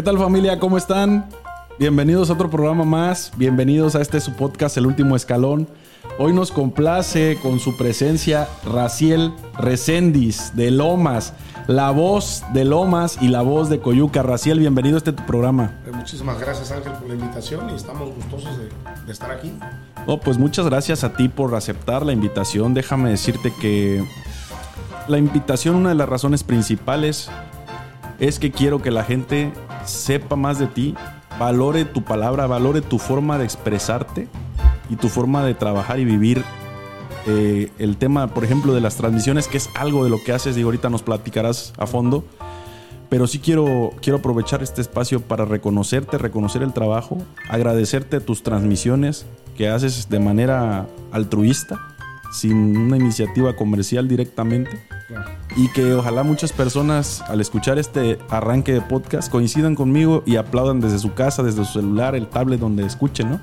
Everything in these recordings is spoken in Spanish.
¿Qué tal familia? ¿Cómo están? Bienvenidos a otro programa más. Bienvenidos a este su podcast, El Último Escalón. Hoy nos complace con su presencia Raciel Recendis de Lomas, la voz de Lomas y la voz de Coyuca. Raciel, bienvenido a este tu programa. Eh, Muchísimas gracias Ángel por la invitación y estamos gustosos de, de estar aquí. Oh, pues muchas gracias a ti por aceptar la invitación. Déjame decirte que la invitación, una de las razones principales es que quiero que la gente sepa más de ti, valore tu palabra, valore tu forma de expresarte y tu forma de trabajar y vivir. Eh, el tema, por ejemplo, de las transmisiones, que es algo de lo que haces, y ahorita nos platicarás a fondo. Pero sí quiero, quiero aprovechar este espacio para reconocerte, reconocer el trabajo, agradecerte tus transmisiones que haces de manera altruista, sin una iniciativa comercial directamente. Y que ojalá muchas personas al escuchar este arranque de podcast coincidan conmigo y aplaudan desde su casa, desde su celular, el tablet donde escuchen, ¿no?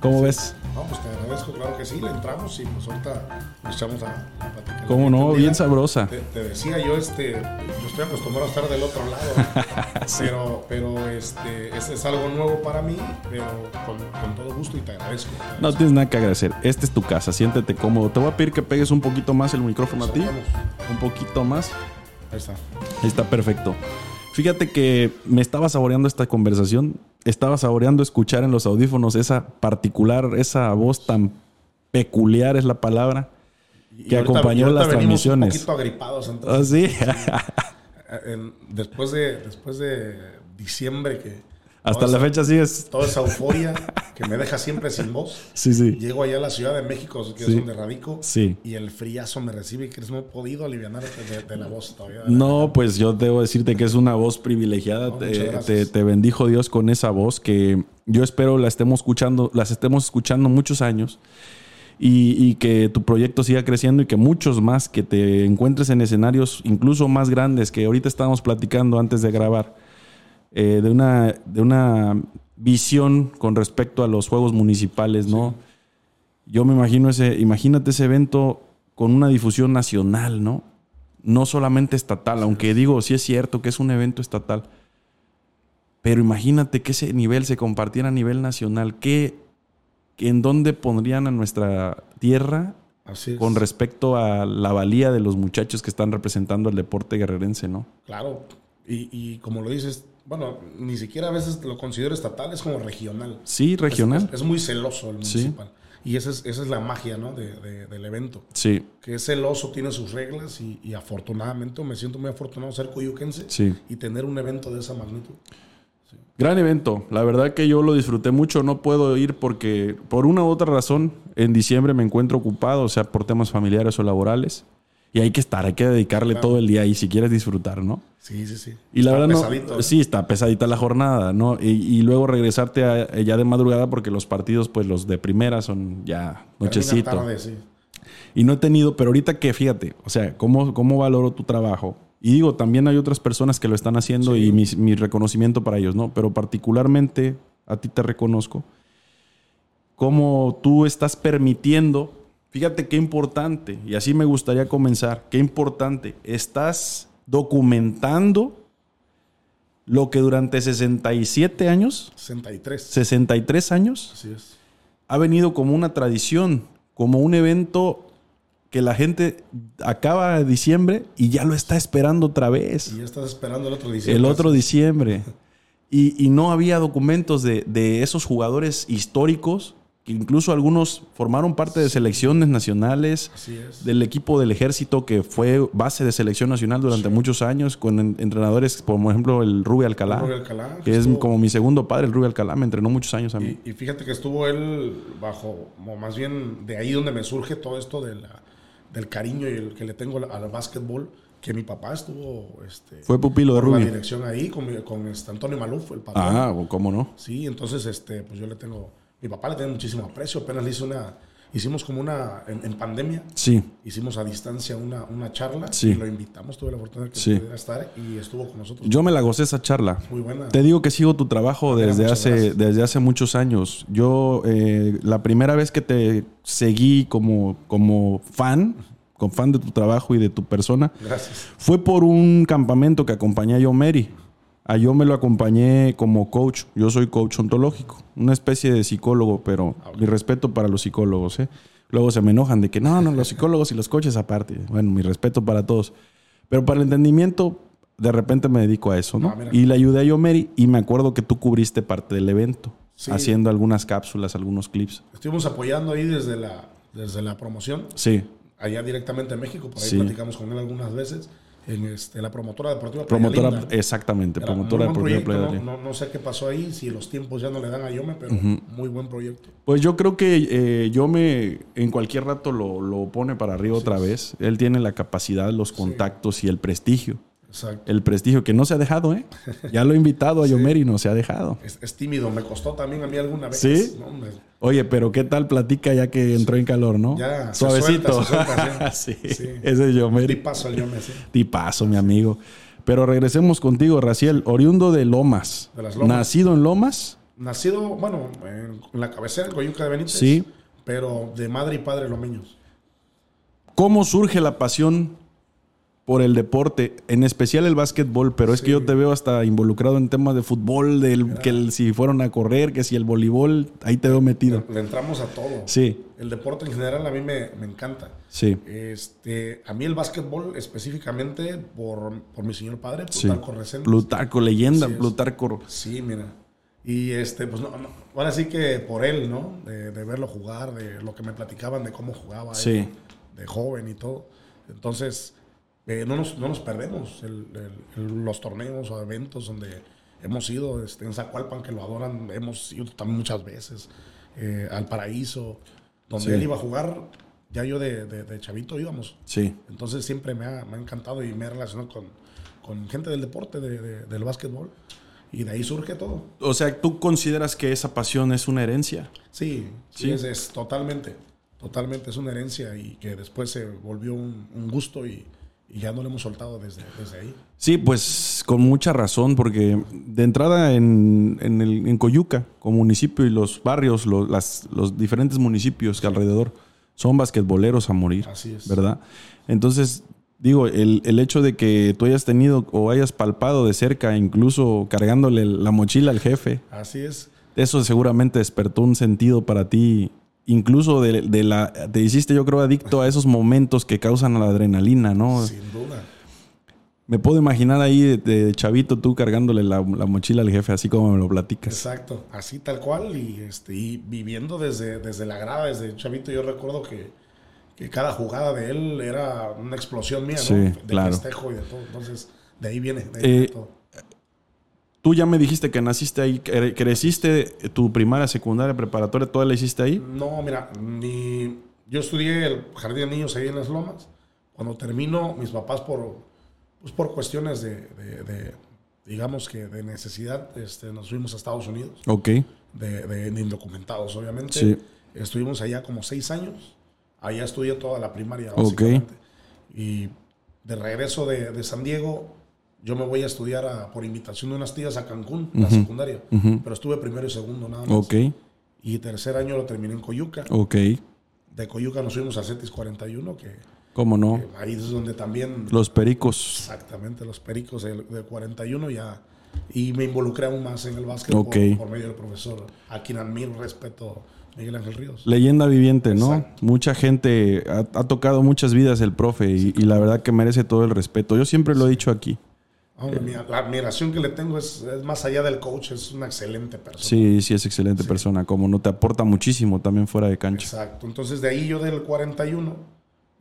¿Cómo ves? No, pues te agradezco, claro que sí, le entramos y pues ahorita nos echamos a, a platicar. ¿Cómo no? Bien sabrosa. Te, te decía yo, este, yo estoy acostumbrado a estar del otro lado, pero, pero este, este es algo nuevo para mí, pero con, con todo gusto y te agradezco. te No tienes nada que agradecer. Esta es tu casa, siéntete cómodo. Te voy a pedir que pegues un poquito más el micrófono a ti. Vamos. Un poquito más. Ahí está. Ahí está perfecto. Fíjate que me estaba saboreando esta conversación. Estaba saboreando escuchar en los audífonos esa particular, esa voz tan peculiar es la palabra, Y que ahorita- acompañó y ahorita las transmisiones. Un poquito agripados, ¿Ah, entonces. sí? en- después, de, después de diciembre que... Hasta la esa- fecha sigues. Toda esa euforia que me deja siempre sin voz. Sí, sí. Llego allá a la Ciudad de México, que Sí. es donde radico, Sí. y el friazo me recibe y que no he podido aliviar de, de la voz todavía. No, pues yo debo decirte que es una voz privilegiada. No, te, muchas gracias. te- te bendijo Dios con esa voz que yo espero la estemos escuchando, las estemos escuchando muchos años y, y que tu proyecto siga creciendo y que muchos más que te encuentres en escenarios incluso más grandes que ahorita estábamos platicando antes de grabar eh, de una de una visión con respecto a los juegos municipales, ¿no? Yo me imagino ese, imagínate ese evento con una difusión nacional, ¿no? No solamente estatal, aunque digo, sí es cierto que es un evento estatal. Pero imagínate que ese nivel se compartiera a nivel nacional. ¿Qué, ¿En dónde pondrían a nuestra tierra Así con respecto a la valía de los muchachos que están representando el deporte guerrerense, ¿no? Claro. Y, y como lo dices, bueno, ni siquiera a veces lo considero estatal, es como regional. Sí, regional. Es, es muy celoso el Sí. municipal. Y esa es, esa es la magia ¿no? de, de- del evento. Sí, Que es celoso, tiene sus reglas y, y afortunadamente me siento muy afortunado ser coyuquense sí. y tener un evento de esa magnitud. Gran evento. La verdad que yo lo disfruté mucho. No puedo ir porque por una u otra razón en diciembre me encuentro ocupado, o sea, por temas familiares o laborales. Y hay que estar, hay que dedicarle todo el día y si quieres disfrutar, ¿no? Sí, sí, sí. Y la Está verdad pesadito, no, ¿eh? sí está pesadita la jornada, ¿no? Y, y luego regresarte a- ya de madrugada porque los partidos, pues los de primera son ya nochecito. tarde, sí. Y no he tenido, pero ahorita que fíjate, o sea, cómo, cómo valoro tu trabajo. Y digo, también hay otras personas que lo están haciendo y mi, mi reconocimiento para ellos, ¿no? Pero particularmente a ti te reconozco cómo tú estás permitiendo, fíjate qué importante, y así me gustaría comenzar, qué importante, estás documentando lo que durante 67 años, 63. 63 años, Así es. ha venido como una tradición, como un evento que la gente acaba de diciembre y ya lo está esperando otra vez. Y ya estás esperando el otro diciembre. El otro diciembre. Y, y no había documentos de, de esos jugadores históricos, que incluso algunos formaron parte de selecciones nacionales, del equipo del ejército que fue base de selección nacional durante muchos años, con en- entrenadores como por ejemplo el Rubio Alcalá, Rubio Alcalá, que es como mi segundo padre, el Rubio Alcalá, me entrenó muchos años a mí. Y, y fíjate que estuvo él bajo, o más bien de ahí donde me surge todo esto de la- del cariño y el que le tengo al, básquetbol, que mi papá estuvo este, Fue pupilo de por la Rubio. dirección ahí con, con este Antonio Maluf, el patrón. Ah, ¿cómo no? Sí, entonces este, pues yo le tengo, mi papá le tiene muchísimo aprecio, apenas le hice una, hicimos como una, en, en pandemia, Sí, hicimos a distancia una, una charla Sí. y lo invitamos, tuve la fortuna de que Sí. pudiera estar y estuvo con nosotros. yo me la gocé esa charla. Muy buena. Te digo que sigo tu trabajo Mira, desde hace, gracias. desde hace muchos años. Yo, eh, la primera vez que te seguí como, como fan, con fan de tu trabajo y de tu persona, Gracias. fue por un campamento que acompañé yo a Mary. A yo me lo acompañé como coach. Yo soy coach ontológico, una especie de psicólogo, pero mi respeto para los psicólogos. ¿eh? Luego se me enojan de que no, no, los psicólogos y los coaches aparte. Bueno, mi respeto para todos. Pero para el entendimiento, de repente me dedico a eso, ¿no? Ah, y le ayudé a Yomeri y me acuerdo que tú cubriste parte del evento, Sí. haciendo algunas cápsulas, algunos clips. Estuvimos apoyando ahí desde la, desde la promoción, Sí, allá directamente en México, por ahí Sí. platicamos con él algunas veces, en este, la promotora deportiva Playa promotora, Linda. exactamente, Era promotora deportiva proyecto, Playa ¿no? sé qué pasó ahí, si los tiempos ya no le dan a Yome, pero muy buen proyecto. Pues yo creo que eh, yo me en cualquier rato lo, lo pone para arriba otra vez. Él tiene la capacidad, los contactos y el prestigio. Exacto. El prestigio que no se ha dejado, ¿eh? Ya lo he invitado a Yomeri y no se ha dejado. Es, es tímido, me costó también a mí alguna vez. ¿Sí? No, Oye, pero ¿qué tal platica ya que entró en calor, no? Ya, se Suavecito. suelta, se suelta, sí. sí. Sí. ese es Yomeri. tipazo el Yome, sí. Tipazo, mi amigo. Pero regresemos contigo, Raciel, oriundo de Lomas. De las Lomas. Nacido en Lomas. Nacido, bueno, en, en la cabecera, en Coyuca de Benítez. Sí. Pero de madre y padre lomeños. ¿Cómo surge la pasión por el deporte, en especial el básquetbol? Pero es que yo te veo hasta involucrado en temas de fútbol, del, que el- si fueron a correr, que si el voleibol, ahí te veo metido. Le entramos a todo. Sí, El deporte en general a mí me, me encanta. sí, Este, a mí el básquetbol específicamente por, por mi señor padre, sí. Plutarco Reséndiz. Plutarco, leyenda, es. Plutarco. Sí, mira. Y este, pues no, no, ahora sí que por él, ¿no? De, de verlo jugar, de lo que me platicaban de cómo jugaba él, Sí. de joven y todo. Entonces, eh, no, nos, no nos perdemos el- el- los torneos o eventos donde hemos ido, este, en Zacualpan, que lo adoran, hemos ido también muchas veces, eh, al Paraíso, donde Sí. él iba a jugar, ya yo de, de- de chavito íbamos. Sí, Entonces siempre me ha, me ha encantado y me he relacionado con, con gente del deporte, de- de- del básquetbol. Y de ahí surge todo. o sea, ¿tú consideras que esa pasión es una herencia? Sí, sí, Sí. Es, es totalmente, totalmente es una herencia y que después se volvió un, un gusto y, y ya no lo hemos soltado desde, desde ahí. Sí, pues con mucha razón, porque de entrada en, en, el, en Coyuca, como municipio y los barrios, los, las- los diferentes municipios que alrededor son basquetboleros a morir, Así es. ¿verdad? Entonces, digo, el, el hecho de que tú hayas tenido o hayas palpado de cerca, incluso cargándole la mochila al jefe, Así es. eso seguramente despertó un sentido para ti. Incluso de, de la, te hiciste, yo creo, adicto a esos momentos que causan la adrenalina, ¿no? Sin duda. Me puedo imaginar ahí de, de chavito tú cargándole la, la mochila al jefe, así como me lo platicas. Exacto, así tal cual. Y, este, y viviendo desde, desde la grada, desde chavito, yo recuerdo que, que cada jugada de él era una explosión mía, Sí, ¿no? De claro. festejo y de todo. Entonces, de ahí viene, de ahí Eh, viene todo. Tú ya me dijiste que naciste ahí, cre- creciste tu primaria, secundaria, preparatoria, ¿toda la hiciste ahí? No, mira, ni, yo estudié el jardín de niños ahí en las lomas. Cuando termino, mis papás por, pues por cuestiones de, de- de, digamos que de necesidad, este, nos fuimos a Estados Unidos, Ok. de, de- de indocumentados, obviamente. Sí. Estuvimos allá como seis años. Allá estudié toda la primaria, Ok. básicamente. Y de regreso de, de San Diego, yo me voy a estudiar a- por invitación de unas tías a Cancún, la secundaria. Pero estuve primero y segundo nada más. Ok. Y tercer año lo terminé en Coyuca. Ok. De Coyuca nos fuimos a CETIS 41, que, ¿Cómo no? que ahí es donde también, Los pericos. exactamente, los pericos de, de 41 ya. Y me involucré aún más en el básquet Ok. por, por medio del profesor, a quien admiro, respeto, Miguel Ángel Ríos. Leyenda viviente, ¿no? Exacto. Mucha gente ha, ha tocado muchas vidas el profe y, y la verdad que merece todo el respeto. Yo siempre lo he dicho aquí. Hombre, mi- la admiración que le tengo es, es más allá del coach, es una excelente persona. Sí, sí es excelente persona. Como no te aporta muchísimo también fuera de cancha. Exacto. Entonces, de ahí yo del 41,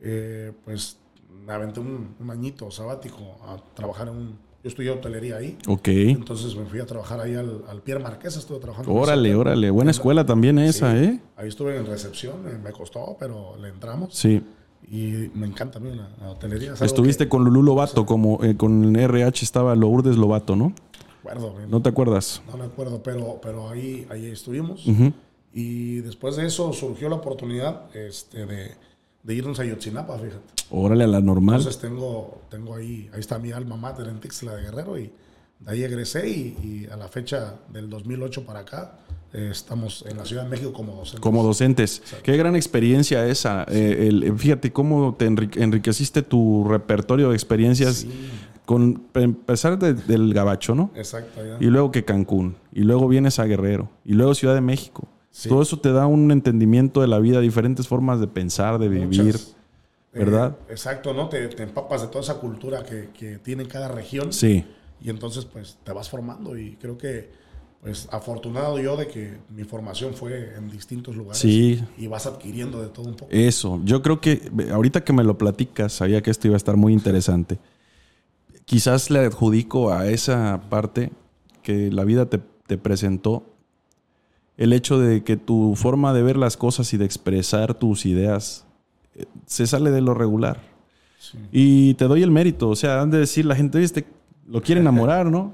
eh, pues me aventé un, un añito sabático a trabajar en un. Yo estudié hotelería ahí. Ok. Entonces me fui a trabajar ahí al, al Pierre Marqués, estuve trabajando. Órale, órale. Buena escuela también esa, Sí. ¿eh? Ahí estuve en recepción, eh, me costó, pero le entramos. Sí. Y me encanta a mí la, la hotelería. Estuviste que- con Lulú Lobato, como eh, con RH estaba Lourdes Lobato, ¿no? Recuerdo, ¿No te acuerdas? no me acuerdo, pero, pero ahí, ahí estuvimos. Ujú. Y después de eso surgió la oportunidad este, de, de irnos a Yotzinapa, fíjate. Órale, a la normal. Entonces tengo, tengo ahí, ahí está mi alma mater en Tixla de Guerrero y de ahí egresé y, y a la fecha del 2008 para acá eh, estamos en la Ciudad de México como docentes. Como docentes. Qué gran experiencia esa. Eh, el- fíjate cómo te enri- enriqueciste tu repertorio de experiencias con empezar del Gabacho, ¿no? Exacto. Y luego que Cancún, y luego vienes a Guerrero, y luego Ciudad de México. Todo eso te da un entendimiento de la vida, diferentes formas de pensar, de vivir, eh, ¿verdad? exacto, ¿no? Te, empapas de toda esa cultura que, que tiene cada región. Sí. Y entonces, pues, te vas formando y creo que pues afortunado yo de que mi formación fue en distintos lugares. Sí. Y vas adquiriendo de todo un poco. Eso, yo creo que ahorita que me lo platicas, sabía que esto iba a estar muy interesante. Quizás le adjudico a esa parte que la vida te, presentó el hecho de que tu forma de ver las cosas y de expresar tus ideas eh, se sale de lo regular. Y te doy el mérito, o sea, han de decir la gente, viste, lo quiere enamorar, ¿no?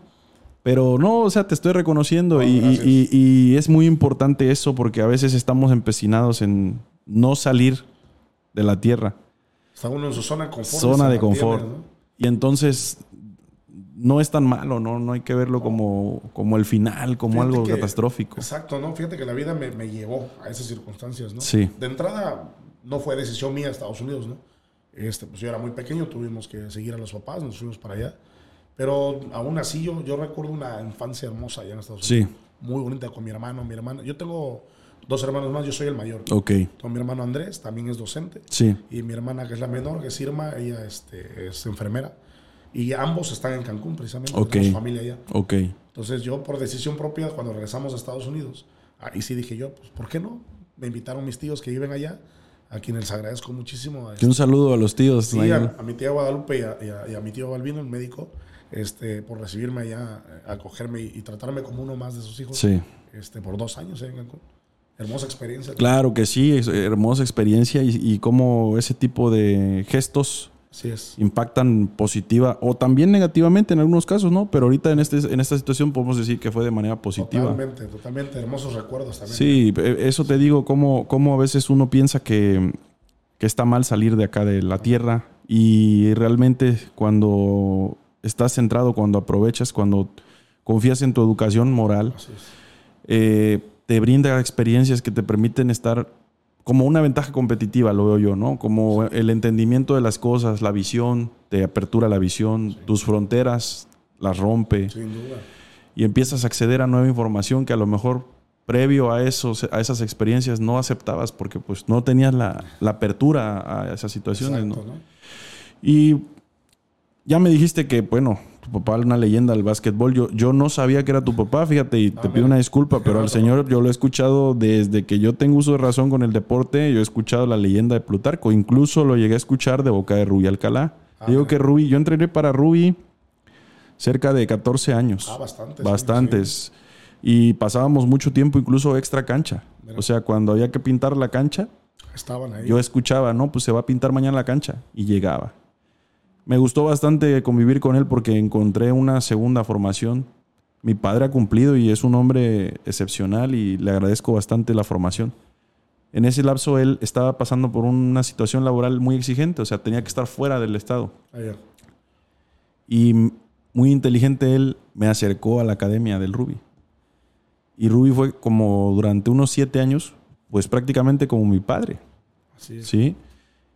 Pero no, o sea, te estoy reconociendo y, es muy importante eso porque a veces estamos empecinados en no salir de la tierra. Está uno en su zona de confort. Zona de confort. Y entonces no es tan malo, ¿no? No hay que verlo como, como el final, como algo catastrófico. Exacto, ¿no? Fíjate que la vida me, me, llevó a esas circunstancias, ¿no? Sí. De entrada, no fue decisión mía Estados Unidos, ¿no? Este, pues yo era muy pequeño, tuvimos que seguir a los papás, nos fuimos para allá. Pero aún así yo, yo recuerdo una infancia hermosa allá en Estados Unidos. Sí. Muy bonita con mi hermano, mi hermana. Yo tengo dos hermanos más, yo soy el mayor. Ok. Con mi hermano Andrés, también es docente. Sí. Y mi hermana, que es la menor, que es Irma, ella este, es enfermera. Y ambos están en Cancún, precisamente. Ok. Tenemos familia allá. Ok. Entonces yo, por decisión propia, cuando regresamos a Estados Unidos, ahí sí dije yo, pues, ¿por qué no? Me invitaron mis tíos que viven allá, a quienes les agradezco muchísimo. un saludo a los tíos. Sí, a, mi tía Guadalupe y a, mi tío Balvino, el médico, este, por recibirme allá, acogerme y, tratarme como uno más de sus hijos. Sí. Este, por dos años ¿eh? Hermosa experiencia. Claro que sí, hermosa experiencia y, y cómo ese tipo de gestos impactan positiva o también negativamente en algunos casos, ¿no? Pero ahorita en, este, en esta situación podemos decir que fue de manera positiva. Totalmente, totalmente. Hermosos recuerdos también. Sí, eso te digo, cómo, cómo a veces uno piensa que, que está mal salir de acá de la tierra y realmente cuando estás centrado, cuando aprovechas, cuando confías en tu educación moral, eh, te brinda experiencias que te permiten estar como una ventaja competitiva, lo veo yo, ¿no? Como el entendimiento de las cosas, la visión, te apertura la visión, tus fronteras las rompe. Sin duda. Y empiezas a acceder a nueva información que a lo mejor previo a, esos, a esas experiencias no aceptabas porque pues no tenías la, apertura a esas situaciones, ¿no? Y ya me dijiste que, bueno, tu papá era una leyenda del básquetbol. Yo, yo no sabía que era tu papá, fíjate, y te pido una disculpa, pero al señor yo lo he escuchado desde que yo tengo uso de razón con el deporte. Yo he escuchado la leyenda de Plutarco, incluso lo llegué a escuchar de boca de Rubí Alcalá. Ah, Digo que Rubí, yo entrené para Rubí cerca de 14 años. Ah, bastantes. Bastantes. Y pasábamos mucho tiempo incluso extra cancha. O sea, cuando había que pintar la cancha, estaban ahí. Yo escuchaba, no, pues se va a pintar mañana la cancha. Y llegaba. Me gustó bastante convivir con él porque encontré una segunda formación. Mi padre ha cumplido y es un hombre excepcional y le agradezco bastante la formación. En ese lapso él estaba pasando por una situación laboral muy exigente, o sea, tenía que estar fuera del estado. Ah, y muy inteligente él me acercó a la academia del Ruby. Y Ruby fue como durante unos siete años, pues prácticamente como mi padre. Así es. ¿Sí?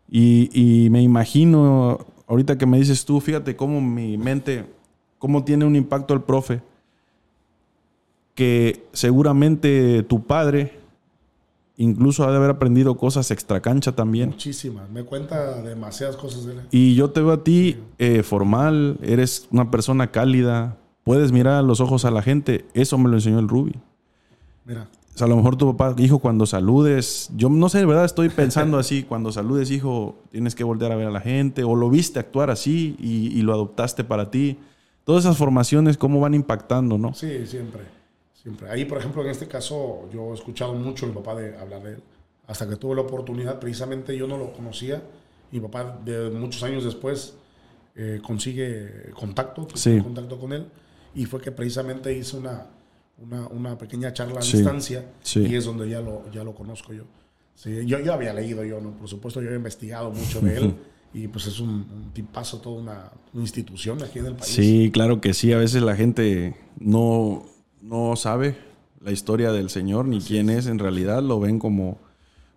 Y, y me imagino ahorita que me dices tú, fíjate cómo mi mente, cómo tiene un impacto el profe, que seguramente tu padre incluso ha de haber aprendido cosas extra cancha también. Muchísimas, me cuenta demasiadas cosas de él. Y yo te veo a ti eh, formal, eres una persona cálida, puedes mirar a los ojos a la gente, eso me lo enseñó el Ruby. Mira. O sea, a lo mejor tu papá, hijo, cuando saludes, yo no sé, de verdad estoy pensando así, cuando saludes, hijo, tienes que voltear a ver a la gente, o lo viste actuar así y, lo adoptaste para ti. Todas esas formaciones, cómo van impactando, ¿no? Sí, siempre, siempre. Ahí, por ejemplo, en este caso, yo he escuchado mucho a mi papá de hablar de él. Hasta que tuve la oportunidad, precisamente yo no lo conocía. Mi papá, de muchos años después, eh, consigue contacto, contacto con él. Y fue que precisamente hice una, una, una pequeña charla a distancia y es donde ya lo, ya lo conozco yo. Sí, yo, yo había leído yo, ¿no? Por supuesto, yo he investigado mucho de él y pues es un, tipazo, toda una, institución aquí en el país. Sí, claro que sí. A veces la gente no, no sabe la historia del señor ni quién es. en realidad. Lo ven como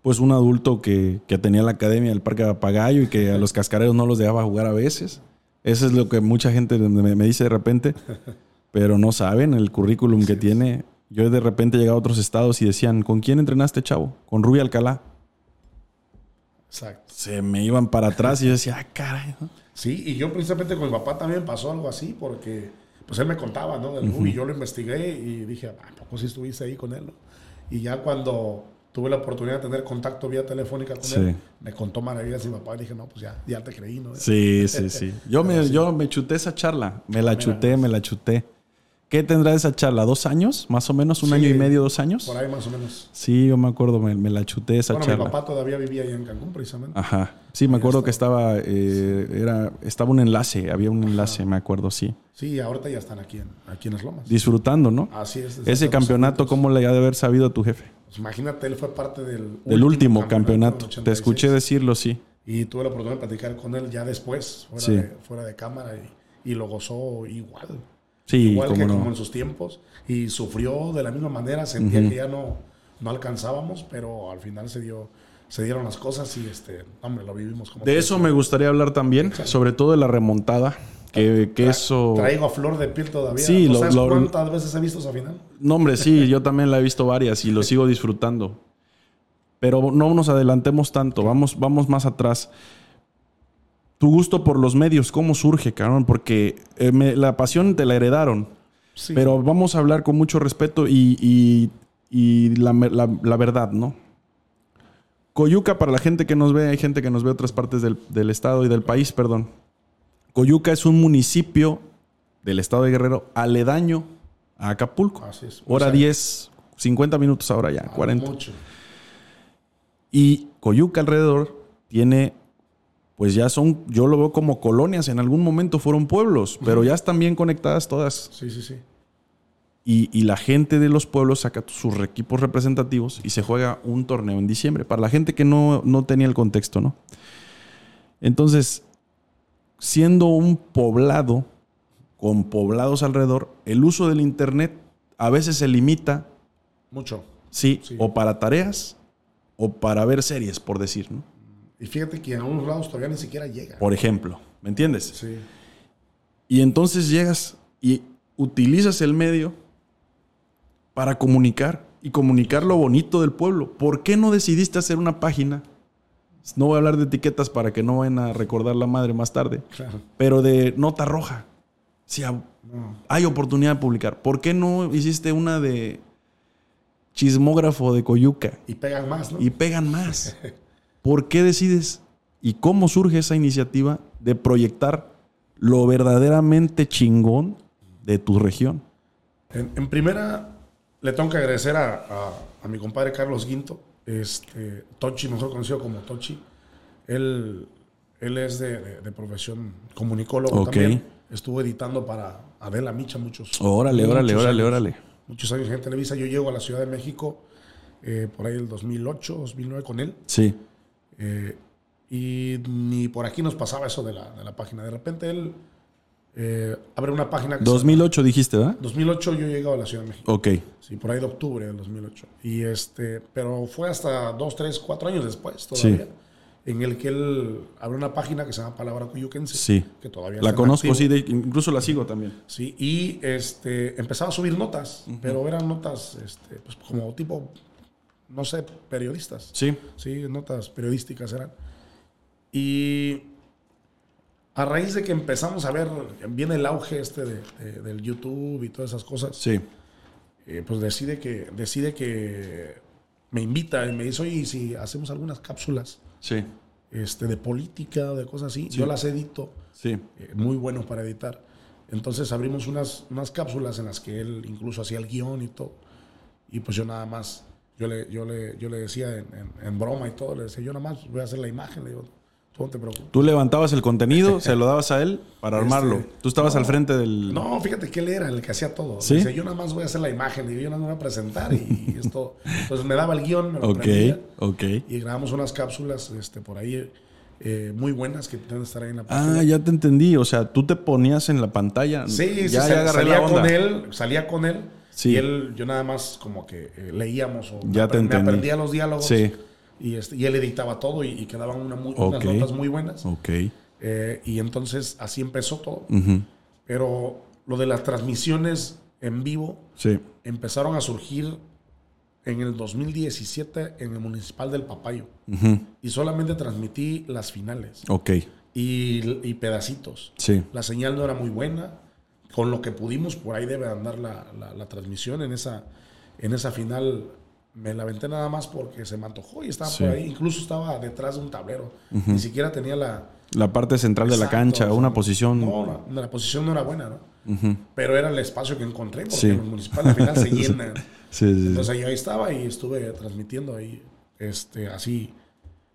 pues un adulto que, que tenía la academia del Parque de Apagayo y que a los cascareros no los dejaba jugar a veces. Eso es lo que mucha gente me, me dice de repente, pero no saben el currículum que tiene. Yo de repente llegaba a otros estados y decían, ¿con quién entrenaste, chavo? Con Rubio Alcalá. Exacto. Se me iban para atrás y yo decía, ah, caray. ¿no? Sí, y yo precisamente con mi papá también pasó algo así, porque pues él me contaba, ¿no? Del Rubi, yo lo investigué y dije, ¿a poco sí estuviste ahí con él? no?". Y ya cuando tuve la oportunidad de tener contacto vía telefónica con Sí. él, me contó maravillas y mi papá y dije, no, pues ya, ya te creí, ¿no? Sí, sí, sí. Yo me, yo me chuté esa charla. Me la chuté, me la chuté. ¿Qué tendrá esa charla? ¿Dos años? ¿Más o menos? ¿Un Sí. año y medio, dos años? Por ahí más o menos. Sí, yo me acuerdo, me, me la chuté esa bueno, mi charla. papá todavía vivía ahí en Cancún, precisamente. Ajá. Sí, me acuerdo está. que estaba, eh, era, estaba un enlace, había un enlace, me acuerdo, sí. Sí, ahorita ya están aquí en, aquí en Las Lomas. Disfrutando, ¿no? Así es. Ese campeonato, ¿cómo le ha de haber sabido a tu jefe? Pues imagínate, él fue parte del, Del último campeonato. del Te 86. escuché decirlo, sí. Y tuve la oportunidad de platicar con él ya después, fuera, Sí. de, fuera de cámara, y, y lo gozó igual. Sí, igual que no. como en sus tiempos. Y sufrió de la misma manera, sentía que ya no, no alcanzábamos, pero al final se dio se dieron las cosas y este, hombre, lo vivimos como De eso me gustaría hablar también, sobre todo de la remontada. Que, que Tra- eso. Traigo a flor de piel todavía. Sí, ¿No lo- sabes lo- cuántas veces he visto esa final? No, hombre, sí, yo también la he visto varias y lo sigo disfrutando. Pero no nos adelantemos tanto, vamos, vamos más atrás. Tu gusto por los medios, ¿cómo surge, cabrón? Porque eh, me- la pasión te la heredaron. Sí. Pero vamos a hablar con mucho respeto y, y- y la, la- la verdad, ¿no? Coyuca, para la gente que nos ve, hay gente que nos ve otras partes del, del estado y del país, perdón. Coyuca es un municipio del estado de Guerrero aledaño a Acapulco. Así es. Hora cerca. 10, 50 minutos ahora ya, Ah, 40. Mucho. Y Coyuca alrededor tiene, pues ya son, yo lo veo como colonias, en algún momento fueron pueblos, pero ya están bien conectadas todas. Sí, sí, sí. Y, y la gente de los pueblos saca sus equipos representativos y se juega un torneo en diciembre. Para la gente que no, no tenía el contexto, ¿no? Entonces, siendo un poblado con poblados alrededor, el uso del Internet a veces se limita, Mucho. sí, Sí. o para tareas o para ver series, por decir, ¿no? Y fíjate que en algunos lados todavía ni siquiera llega. Por ejemplo, ¿me entiendes? Sí. Y entonces llegas y utilizas el medio para comunicar y comunicar lo bonito del pueblo. ¿Por qué no decidiste hacer una página? No voy a hablar de etiquetas para que no vayan a recordar la madre más tarde, Claro. pero de nota roja. Si ha- No. hay oportunidad de publicar. ¿Por qué no hiciste una de chismógrafo de Coyuca Y pegan más, ¿no? y pegan más? ¿Por qué decides y cómo surge esa iniciativa de proyectar lo verdaderamente chingón de tu región? En, en primera, le tengo que agradecer a, a- a mi compadre Carlos Guinto, este, Tochi, mejor conocido como Tochi. Él, él es de, de- de profesión comunicólogo también. Estuvo editando para Adela Micha muchos Órale, muchos órale, órale, años. órale. Muchos años en Televisa. Yo llego a la Ciudad de México eh, por ahí el 2008, 2009 con él. Sí. Eh, y ni por aquí nos pasaba eso de la, de la página. De repente él eh, abre una página que se 2008 dijiste, ¿verdad? 2008 yo llego a la Ciudad de México. Ok. Sí, por ahí de octubre del 2008. Y este, pero fue hasta dos, tres, cuatro años después todavía. Sí. En el que él abrió una página que se llama Palabra Cuyuquense. Sí. Que todavía La conozco, sí, de- incluso la sigo también. Sí, y este, empezaba a subir notas, pero eran notas este, pues, como tipo, no sé, periodistas. Sí. Sí, notas periodísticas eran. Y a raíz de que empezamos a ver, viene el auge este de- de- del YouTube y todas esas cosas, Sí. eh, pues decide que, decide que me invita y me dice, oye, ¿y si hacemos algunas cápsulas Sí. este, de política, de cosas así, yo las edito, Sí. eh, muy bueno para editar. Entonces abrimos unas, unas cápsulas en las que él incluso hacía el guion y todo. Y pues yo nada más, yo le, yo le, yo le decía en, en- en broma y todo, le decía, yo nada más voy a hacer la imagen, le digo, tú no te preocupes. Tú levantabas el contenido, se lo dabas a él para armarlo. Este, Tú estabas no. al frente del... No, fíjate que él era el que hacía todo. ¿Sí? Dice, yo nada más voy a hacer la imagen, y yo nada más voy a presentar y, y es todo. Entonces me daba el guion, me lo Ok, prendía, ok. y grabamos unas cápsulas este, por ahí eh, muy buenas que deben estar ahí en la página. Ah, ya te entendí. O sea, tú te ponías en la pantalla. Sí, sí, ya, sal- agarré salía la onda. con él, salía con él. Sí. Y él, yo nada más como que eh, leíamos o Ya me, te aprendía los diálogos. Sí. Y, este, y él editaba todo y, y quedaban una muy- unas notas muy buenas. Ok. Eh, y entonces así empezó todo. Pero lo de las transmisiones en vivo Sí. empezaron a surgir en el 2017 en el Municipal del Papayo. Ujú. Y solamente transmití las finales Ok. y, y pedacitos. Sí. La señal no era muy buena. Con lo que pudimos, por ahí debe andar la, la- la transmisión. En esa, en esa final me la aventé nada más porque se me antojó y estaba Sí. por ahí. Incluso estaba detrás de un tablero. Ni siquiera tenía la... La parte central de la cancha, o sea, una posición. No, la, la posición no era buena, ¿no? Pero era el espacio que encontré porque Sí. en el municipal al final se llena. Sí. Entonces ahí, ahí estaba y estuve transmitiendo ahí, este, así,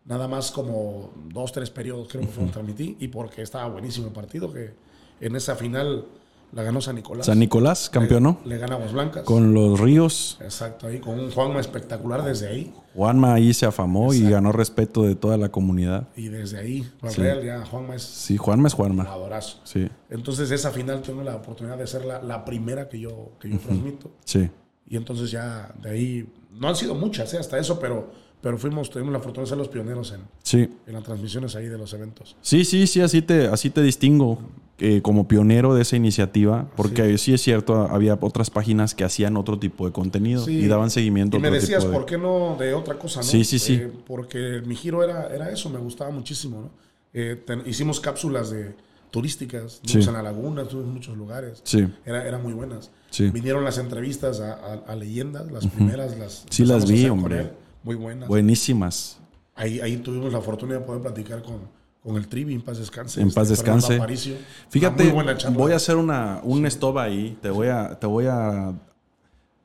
nada más como dos, tres periodos creo que fueron transmití y porque estaba buenísimo el partido que en esa final la ganó San Nicolás. San Nicolás, campeón, Le, le gana Aguas Blancas. Con los Ríos. Exacto, ahí con un Juanma espectacular desde ahí. Juanma ahí se afamó y ganó respeto de toda la comunidad. Y desde ahí, Sí. Real, ya Juanma es Sí, Juanma es Juanma. jugadorazo. Sí, Entonces esa final tengo la oportunidad de ser la, la primera que yo, que yo transmito. sí. Y entonces ya de ahí, no han sido muchas, ¿eh? hasta eso, pero, pero fuimos, tuvimos la fortuna de ser los pioneros en, Sí. en las transmisiones ahí de los eventos. Sí, sí, sí, así te, así te distingo eh, como pionero de esa iniciativa, porque sí. es cierto, había otras páginas que hacían otro tipo de contenido Sí. y daban seguimiento Y me decías, de... ¿por qué no de otra cosa? ¿no? Sí, sí, sí. Eh, porque mi giro era, era eso, me gustaba muchísimo. ¿no? Eh, ten- hicimos cápsulas de turísticas, Sí. en la laguna, en muchos lugares. Sí, Era, eran muy buenas. Sí. Vinieron las entrevistas a, a- a leyendas, las primeras las Sí, las vi, hombre. él, Muy buenas. buenísimas. Ahí, ahí tuvimos la fortuna de poder platicar con, con el Trivi, en paz descanse. En paz este, descanse. Aparicio. Fíjate, voy a hacer una, un stop ahí. Te voy a, te voy a.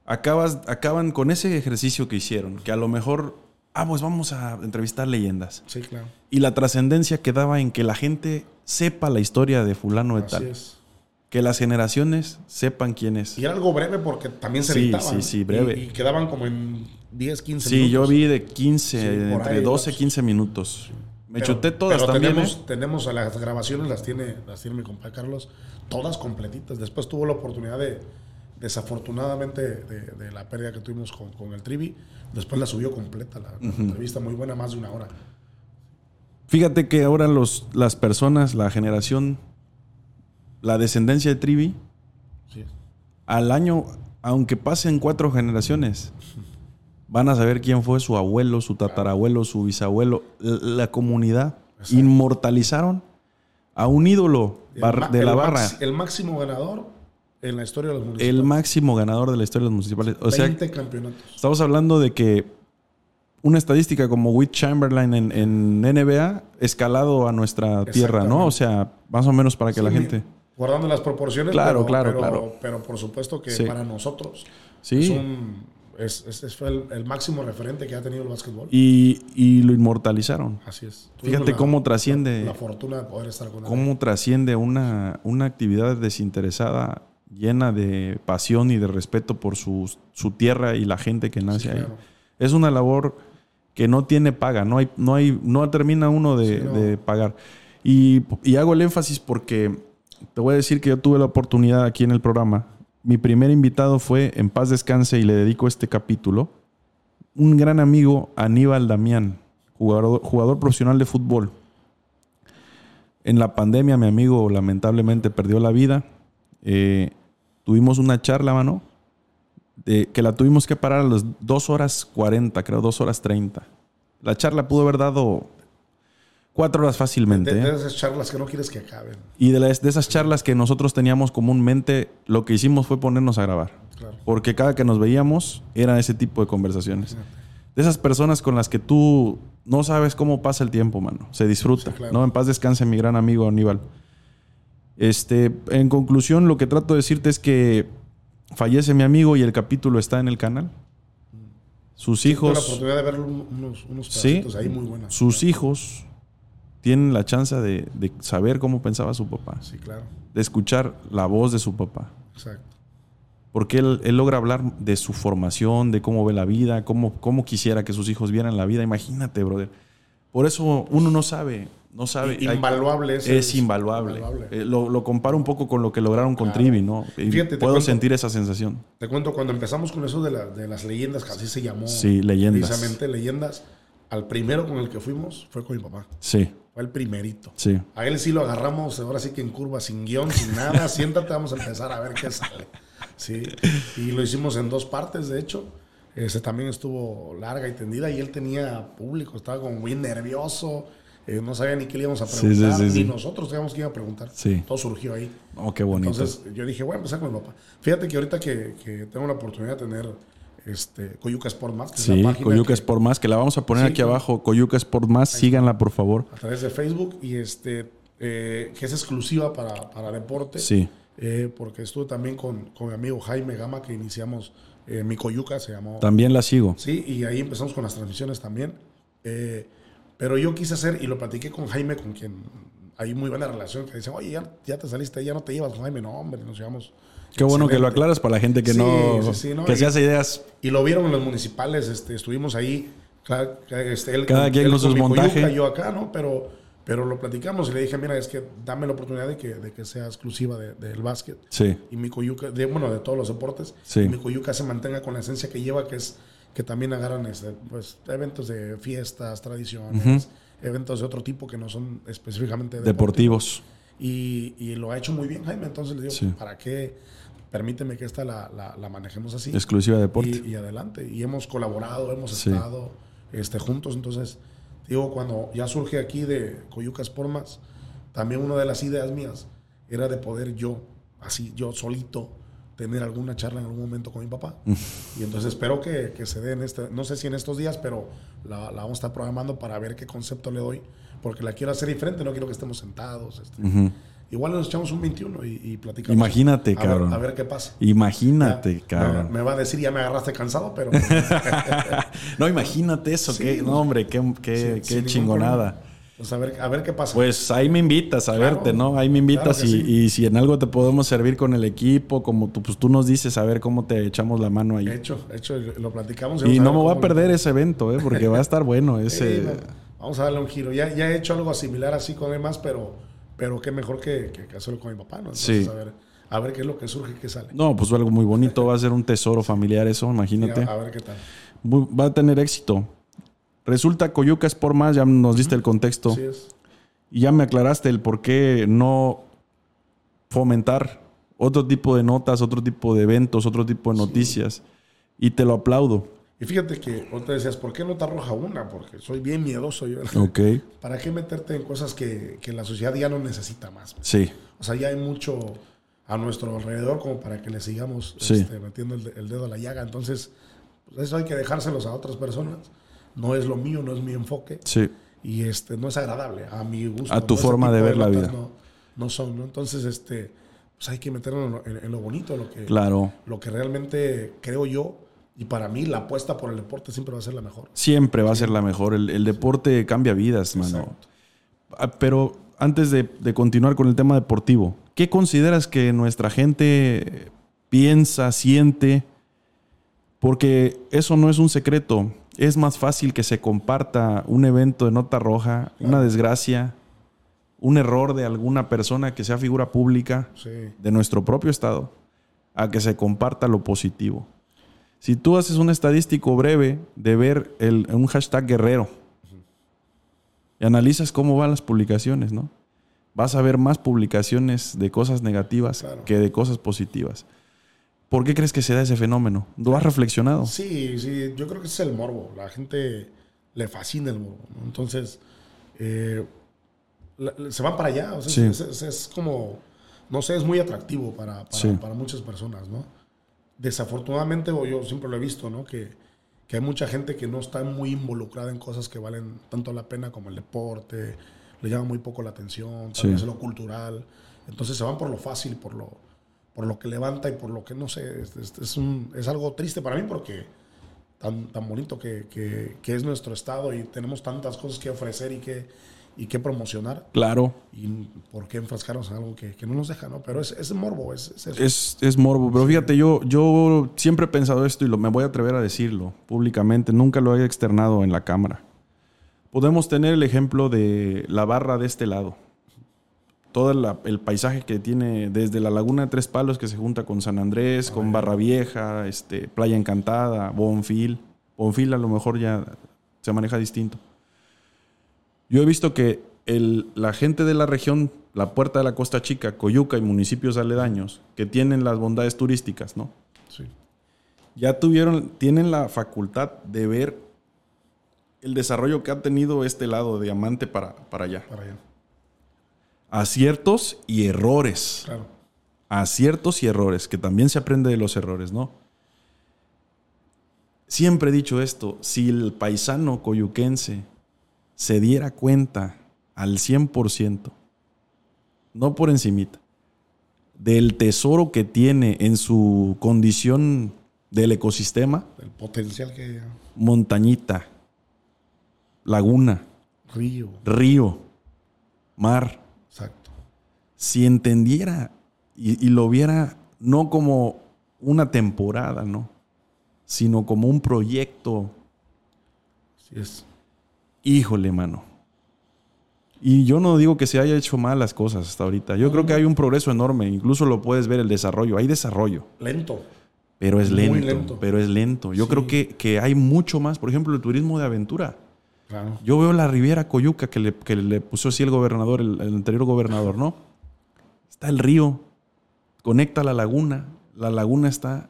Acabas, acaban con ese ejercicio que hicieron, que a lo mejor, ah, pues vamos a entrevistar leyendas. Sí, claro. Y la trascendencia quedaba en que la gente sepa la historia de fulano de Así tal. es. Que las generaciones sepan quién es. Y era algo breve porque también se Sí, editaban. sí, sí, breve. Y, y quedaban como en 10, 15 Sí, minutos. yo vi de 15, Sí, por entre ahí, 12 ¿no? 15 minutos. Me Pero- chuté todas pero también. Tenemos, ¿eh? tenemos a las grabaciones, las tiene, las tiene mi compadre Carlos, todas completitas. Después tuvo la oportunidad de, desafortunadamente, de, de la pérdida que tuvimos con, con el Trivi. Después la subió completa, la, la entrevista muy buena, más de una hora. Fíjate que ahora los, las personas, la generación, la descendencia de Trivi, Sí. al año, aunque pasen cuatro generaciones, van a saber quién fue su abuelo, su tatarabuelo, su bisabuelo, la comunidad. Exacto. Inmortalizaron a un ídolo El de la max- barra, el máximo ganador en la historia de los municipios. el máximo ganador de la historia de los municipales. O sea, 20 campeonatos. estamos hablando de que una estadística como Witt Chamberlain en, en NBA escalado a nuestra tierra, ¿no? O sea, más o menos para que la gente... Guardando las proporciones. Claro, pero, claro, pero- claro. Pero por supuesto que Sí. para nosotros Sí. es, un, es, es- es fue el, el máximo referente que ha tenido el básquetbol. Y, y lo inmortalizaron. Así es. Fíjate Tuvimos la- cómo trasciende- La, la fortuna de poder estar con él. cómo trasciende una, una actividad desinteresada, llena de pasión y de respeto por su, su tierra y la gente que nace Sí, ahí. claro. Es una labor que no tiene paga, no hay, no hay, no termina uno de, Sí, no. de pagar. Y, y hago el énfasis porque te voy a decir que yo tuve la oportunidad aquí en el programa. Mi primer invitado fue En paz descanse y le dedico este capítulo. Un gran amigo, Aníbal Damián, jugador, jugador profesional de fútbol. En la pandemia, mi amigo lamentablemente perdió la vida. Eh, tuvimos una charla, mano, que la tuvimos que parar a las 2 horas 40, creo, 2 horas 30. La charla pudo haber dado 4 horas fácilmente. De, de esas charlas que no quieres que acaben. Y de, las- de esas charlas que nosotros teníamos comúnmente, lo que hicimos fue ponernos a grabar. Claro. Porque cada que nos veíamos, era ese tipo de conversaciones. De esas personas con las que tú no sabes cómo pasa el tiempo, mano. Se disfruta. Sí, claro. ¿no? En paz descanse mi gran amigo Aníbal. Este, en conclusión, lo que trato de decirte es que fallece mi amigo y el capítulo está en el canal. Sus Tuve la hijos, oportunidad de ver un- unos, unos sí, ahí muy buenos. sus hijos tienen la chance de, de saber cómo pensaba su papá, Sí, claro. de escuchar la voz de su papá. Exacto. Porque él, él logra hablar de su formación, de cómo ve la vida, cómo, cómo quisiera que sus hijos vieran la vida. Imagínate, brother. Por eso uno no sabe, no sabe. I- Hay- Invaluable ese es invaluable. invaluable. Eh, lo, lo comparo un poco con lo que lograron con Claro. Trivi, ¿no? Fíjate, te puedo cuento- sentir esa sensación. Te cuento, cuando empezamos con eso de, la- de las leyendas, que así se llamó. Sí, leyendas. Precisamente leyendas. al primero con el que fuimos fue con mi papá. Sí. Fue el primerito. Sí. A él sí lo agarramos, ahora sí que en curva, sin guion, sin nada. Siéntate, vamos a empezar a ver qué sale. Sí. Y lo hicimos en dos partes, de hecho. Ese también estuvo larga y tendida y él tenía público, estaba como muy nervioso. Eh, no sabía ni qué le íbamos a preguntar, ni nosotros sabíamos qué iba a preguntar. Sí. Todo surgió ahí. Oh, qué bonito. Entonces yo dije, voy a empezar con mi papá. Fíjate que ahorita que, que tengo la oportunidad de tener este, Coyuca Sport Más. Que sí, es Coyuca Sport Más, que la vamos a poner aquí abajo. Coyuca Sport Más, síganla por favor. A través de Facebook y este, eh, que es exclusiva para, para deporte. Sí. Eh, porque estuve también con, con, mi amigo Jaime Gama, que iniciamos eh, mi Coyuca, se llamó. También la sigo. Sí, y ahí empezamos con las transmisiones también. pero yo quise hacer, y lo platiqué con Jaime, con quien hay muy buena relación, que dicen, oye, ya, ya te saliste, ya no te llevas con Jaime. No, hombre, nos llevamos Qué bueno que lo aclaras para la gente que no, que se hace ideas. Y lo vieron en los municipales, este, estuvimos ahí, cada, este, él, cada quien con sus montajes. Yo acá, ¿no? Pero, pero lo platicamos y le dije, mira, es que dame la oportunidad de que, de que sea exclusiva del de, básquet. Sí. Y mi coyuca, de, bueno, de todos los deportes. Sí. Y mi coyuca se mantenga con la esencia que lleva, que es que también agarran este, pues, eventos de fiestas, tradiciones, eventos de otro tipo que no son específicamente deportivos. Y, y, lo ha hecho muy bien Jaime, entonces le digo, ¿para qué? Permíteme que esta la, la, manejemos así. Exclusiva de deporte. Y, adelante. Y hemos colaborado, hemos estado este, juntos. Entonces, digo, cuando ya surge aquí de Coyucas Pormas, también una de las ideas mías era de poder yo, así, yo solito, tener alguna charla en algún momento con mi papá. y entonces espero que, que, se dé en este, no sé si en estos días, pero la, la, vamos a estar programando para ver qué concepto le doy, porque la quiero hacer diferente, no quiero que estemos sentados. Este, Igual nos echamos un 21 y, platicamos. Imagínate, a cabrón. Ver, a ver qué pasa. Imagínate, cabrón. Me, va a decir, ya me agarraste cansado, pero. no, imagínate eso. qué, no, hombre, qué, qué, qué chingonada. Pues a ver, a ver qué pasa. Pues ahí me invitas a verte, ¿no? Ahí me invitas y, y, si en algo te podemos servir con el equipo, como tú, pues tú nos dices, a ver cómo te echamos la mano ahí. Hecho, hecho, lo platicamos. Y, no me voy a perder ese evento, ¿eh? Porque va a estar bueno ese... vamos a darle un giro. Ya, ya he hecho algo similar así con demás, pero pero qué mejor que, que, hacerlo con mi papá, ¿no? Entonces, a, ver, a ver qué es lo que surge, qué sale. No, pues algo muy bonito, va a ser un tesoro familiar eso, imagínate. a, ver qué tal. va a tener éxito. Resulta Coyuca es por más, ya nos diste el contexto. Así es. Y ya me aclaraste el por qué no fomentar otro tipo de notas, otro tipo de eventos, otro tipo de noticias. Y te lo aplaudo. Y fíjate que te decías, ¿por qué no te arroja una? Porque soy bien miedoso yo. Ok. ¿Para qué meterte en cosas que, que, la sociedad ya no necesita más? Sí. O sea, ya hay mucho a nuestro alrededor como para que le sigamos sí. este, metiendo el, el, dedo a la llaga. Entonces, pues eso hay que dejárselos a otras personas. No es lo mío, no es mi enfoque. Sí. Y este, no es agradable a mi gusto. A tu ¿no? forma de ver de la vida. No, no, son, ¿no? Entonces, este, pues hay que meterlo en, en, lo bonito, lo que, claro. lo que realmente creo yo y para mí la apuesta por el deporte siempre va a ser la mejor. Siempre va a ser la mejor. El, el deporte cambia vidas, mano. Exacto. Pero antes de, de, continuar con el tema deportivo, ¿qué consideras que nuestra gente piensa, siente? Porque eso no es un secreto. Es más fácil que se comparta un evento de nota roja, claro. una desgracia, un error de alguna persona que sea figura pública sí. de nuestro propio estado, a que se comparta lo positivo. Si tú haces un estadístico breve de ver el, un hashtag guerrero y analizas cómo van las publicaciones, ¿no? Vas a ver más publicaciones de cosas negativas Claro. que de cosas positivas. ¿Por qué crees que se da ese fenómeno? ¿Lo has reflexionado? Sí, sí, yo creo que ese es el morbo. La gente le fascina el morbo. ¿no? Entonces, eh, se van para allá. O sea, Sí. es, es- es como, no sé, es muy atractivo para, para, Sí. para muchas personas, ¿no? Desafortunadamente, o yo siempre lo he visto, ¿no? Que, que hay mucha gente que no está muy involucrada en cosas que valen tanto la pena como el deporte, le llama muy poco la atención, tal Sí. vez lo cultural. Entonces se van por lo fácil, por lo, por lo que levanta y por lo que, no sé, es, es- es un- es algo triste para mí porque tan, tan bonito que, que- que es nuestro estado y tenemos tantas cosas que ofrecer y que, y que promocionar. Claro. Y por qué enfrascarnos en algo que, que no nos deja, ¿no? Pero es, es morbo, es, es eso. Es, es morbo, pero fíjate, yo, yo siempre he pensado esto y lo, me voy a atrever a decirlo públicamente, nunca lo he externado en la cámara. Podemos tener el ejemplo de la barra de este lado. Todo la- el paisaje que tiene desde la Laguna de Tres Palos que se junta con San Andrés, con Barra Vieja, este, Playa Encantada, Bonfil. Bonfil a lo mejor ya se maneja distinto. Yo he visto que el- la gente de la región, la Puerta de la Costa Chica, Coyuca y municipios aledaños, que tienen las bondades turísticas, ¿no? Sí. ya tuvieron, tienen la facultad de ver el desarrollo que ha tenido este lado de Diamante para, para allá. Para allá. Aciertos y errores. Claro. Aciertos y errores, que también se aprende de los errores, ¿no? Siempre he dicho esto, si el paisano coyuquense se diera cuenta al 100%, no por encimita, del tesoro que tiene en su condición del ecosistema, El potencial que montañita, laguna, río. río, mar, Exacto. si entendiera y, y lo viera no como una temporada, ¿no? Sino como un proyecto, Así es. Híjole, mano. Y yo no digo que se haya hecho mal las cosas hasta ahorita. Yo creo que hay un progreso enorme. Incluso lo puedes ver el desarrollo. Hay desarrollo, Lento. pero es Muy lento. lento. Pero es lento. Yo Sí. creo que, que hay mucho más. Por ejemplo, el turismo de aventura. Claro. Yo veo la Riviera Coyuca que le, que le puso así el gobernador, el, el anterior gobernador, ¿no? Está el río, conecta la laguna. La laguna está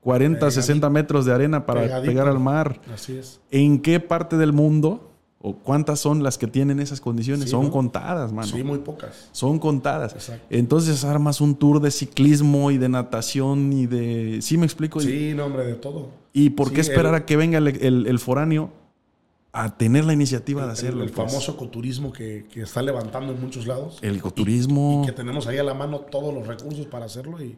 40, Pegadito. 60 metros de arena para Pegadito. pegar al mar. Así es. ¿En qué parte del mundo o cuántas son las que tienen esas condiciones? Sí, son ¿no? contadas, mano. Sí, muy pocas. Son contadas. Exacto. Entonces armas un tour de ciclismo y de natación y de... ¿Sí me explico? Y- Sí, no, hombre, de todo. ¿Y por qué esperar el- a que venga el, el- el foráneo a tener la iniciativa de hacerlo? El, pues? famoso ecoturismo que, que está levantando en muchos lados. El ecoturismo. Y que tenemos ahí a la mano todos los recursos para hacerlo. Y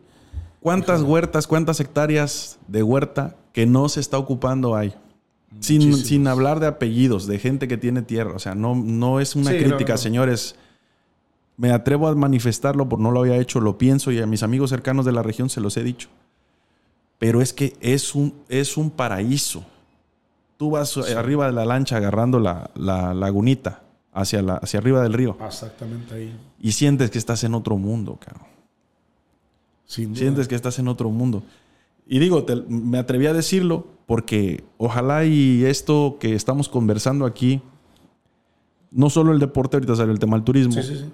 ¿Cuántas huertas, cuántas hectáreas de huerta que no se está ocupando hay? Sin, sin hablar de apellidos, de gente que tiene tierra. O sea, no, no es una Sí, crítica, no. señores. Me atrevo a manifestarlo porque no lo había hecho, lo pienso y a mis amigos cercanos de la región se los he dicho. Pero es que es un, es un paraíso. Tú vas eh, arriba de la lancha agarrando la, la lagunita hacia, la, hacia arriba del río exactamente ahí. y sientes que estás en otro mundo, cabrón. Sin. Sientes que estás en otro mundo. Y digo, te- me atreví a decirlo porque ojalá y esto que estamos conversando aquí, no solo el deporte, ahorita sale el tema del turismo, Sí, sí, sí.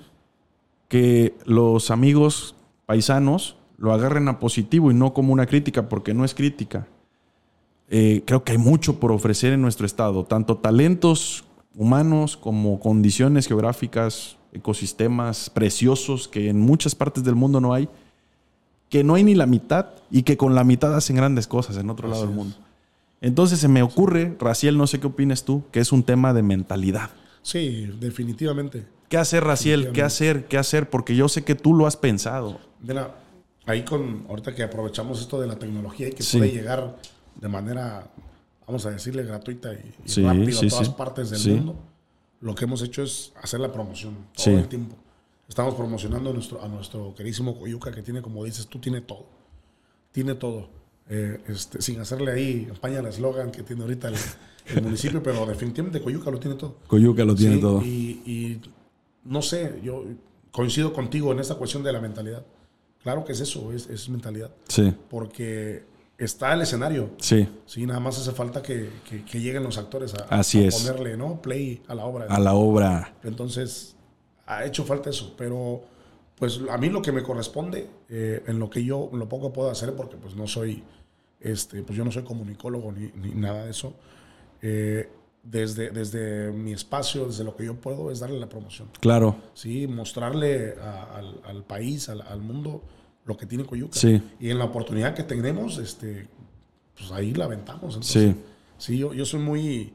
que los amigos paisanos lo agarren a positivo y no como una crítica, porque no es crítica. Eh, creo que hay mucho por ofrecer en nuestro estado, tanto talentos humanos como condiciones geográficas, ecosistemas preciosos que en muchas partes del mundo no hay, que no hay ni la mitad y que con la mitad hacen grandes cosas en otro lado del es. mundo. Entonces se me ocurre, Raciel, no sé qué opinas tú, que es un tema de mentalidad. Sí, definitivamente. ¿Qué hacer, Raciel? ¿Qué hacer? ¿Qué hacer? Porque yo sé que tú lo has pensado. Mira, ahí con, ahorita que aprovechamos esto de la tecnología y que Sí. puede llegar de manera, vamos a decirle, gratuita y, y Sí, sí, a todas partes del mundo, lo que hemos hecho es hacer la promoción todo el tiempo. Estamos promocionando a nuestro, a nuestro queridísimo Coyuca, que tiene, como dices tú, tiene todo. Tiene todo. Eh, este, sin hacerle ahí campaña al eslogan que tiene ahorita el, el municipio, pero definitivamente Coyuca lo tiene todo. Coyuca lo tiene Sí, todo. Y, y no sé, yo coincido contigo en esa cuestión de la mentalidad. Claro que es eso, es, es mentalidad. Sí, Porque está el escenario. sí, Sí, nada más hace falta que, que- que lleguen los actores a, Así a es. ponerle ¿no? play a la obra. a la obra. Entonces, ha hecho falta eso. Pero, pues a mí lo que me corresponde, eh, en lo que yo, lo poco puedo hacer, porque pues no soy, este, pues yo no soy comunicólogo ni, ni nada de eso. eh, desde, desde mi espacio, desde lo que yo puedo, es darle la promoción. Claro, Sí, mostrarle a- al, al país, al, al mundo, lo que tiene Coyuca. Sí. Y en la oportunidad que tenemos, este, pues ahí la aventamos. Entonces, Sí. Sí, yo, yo soy muy,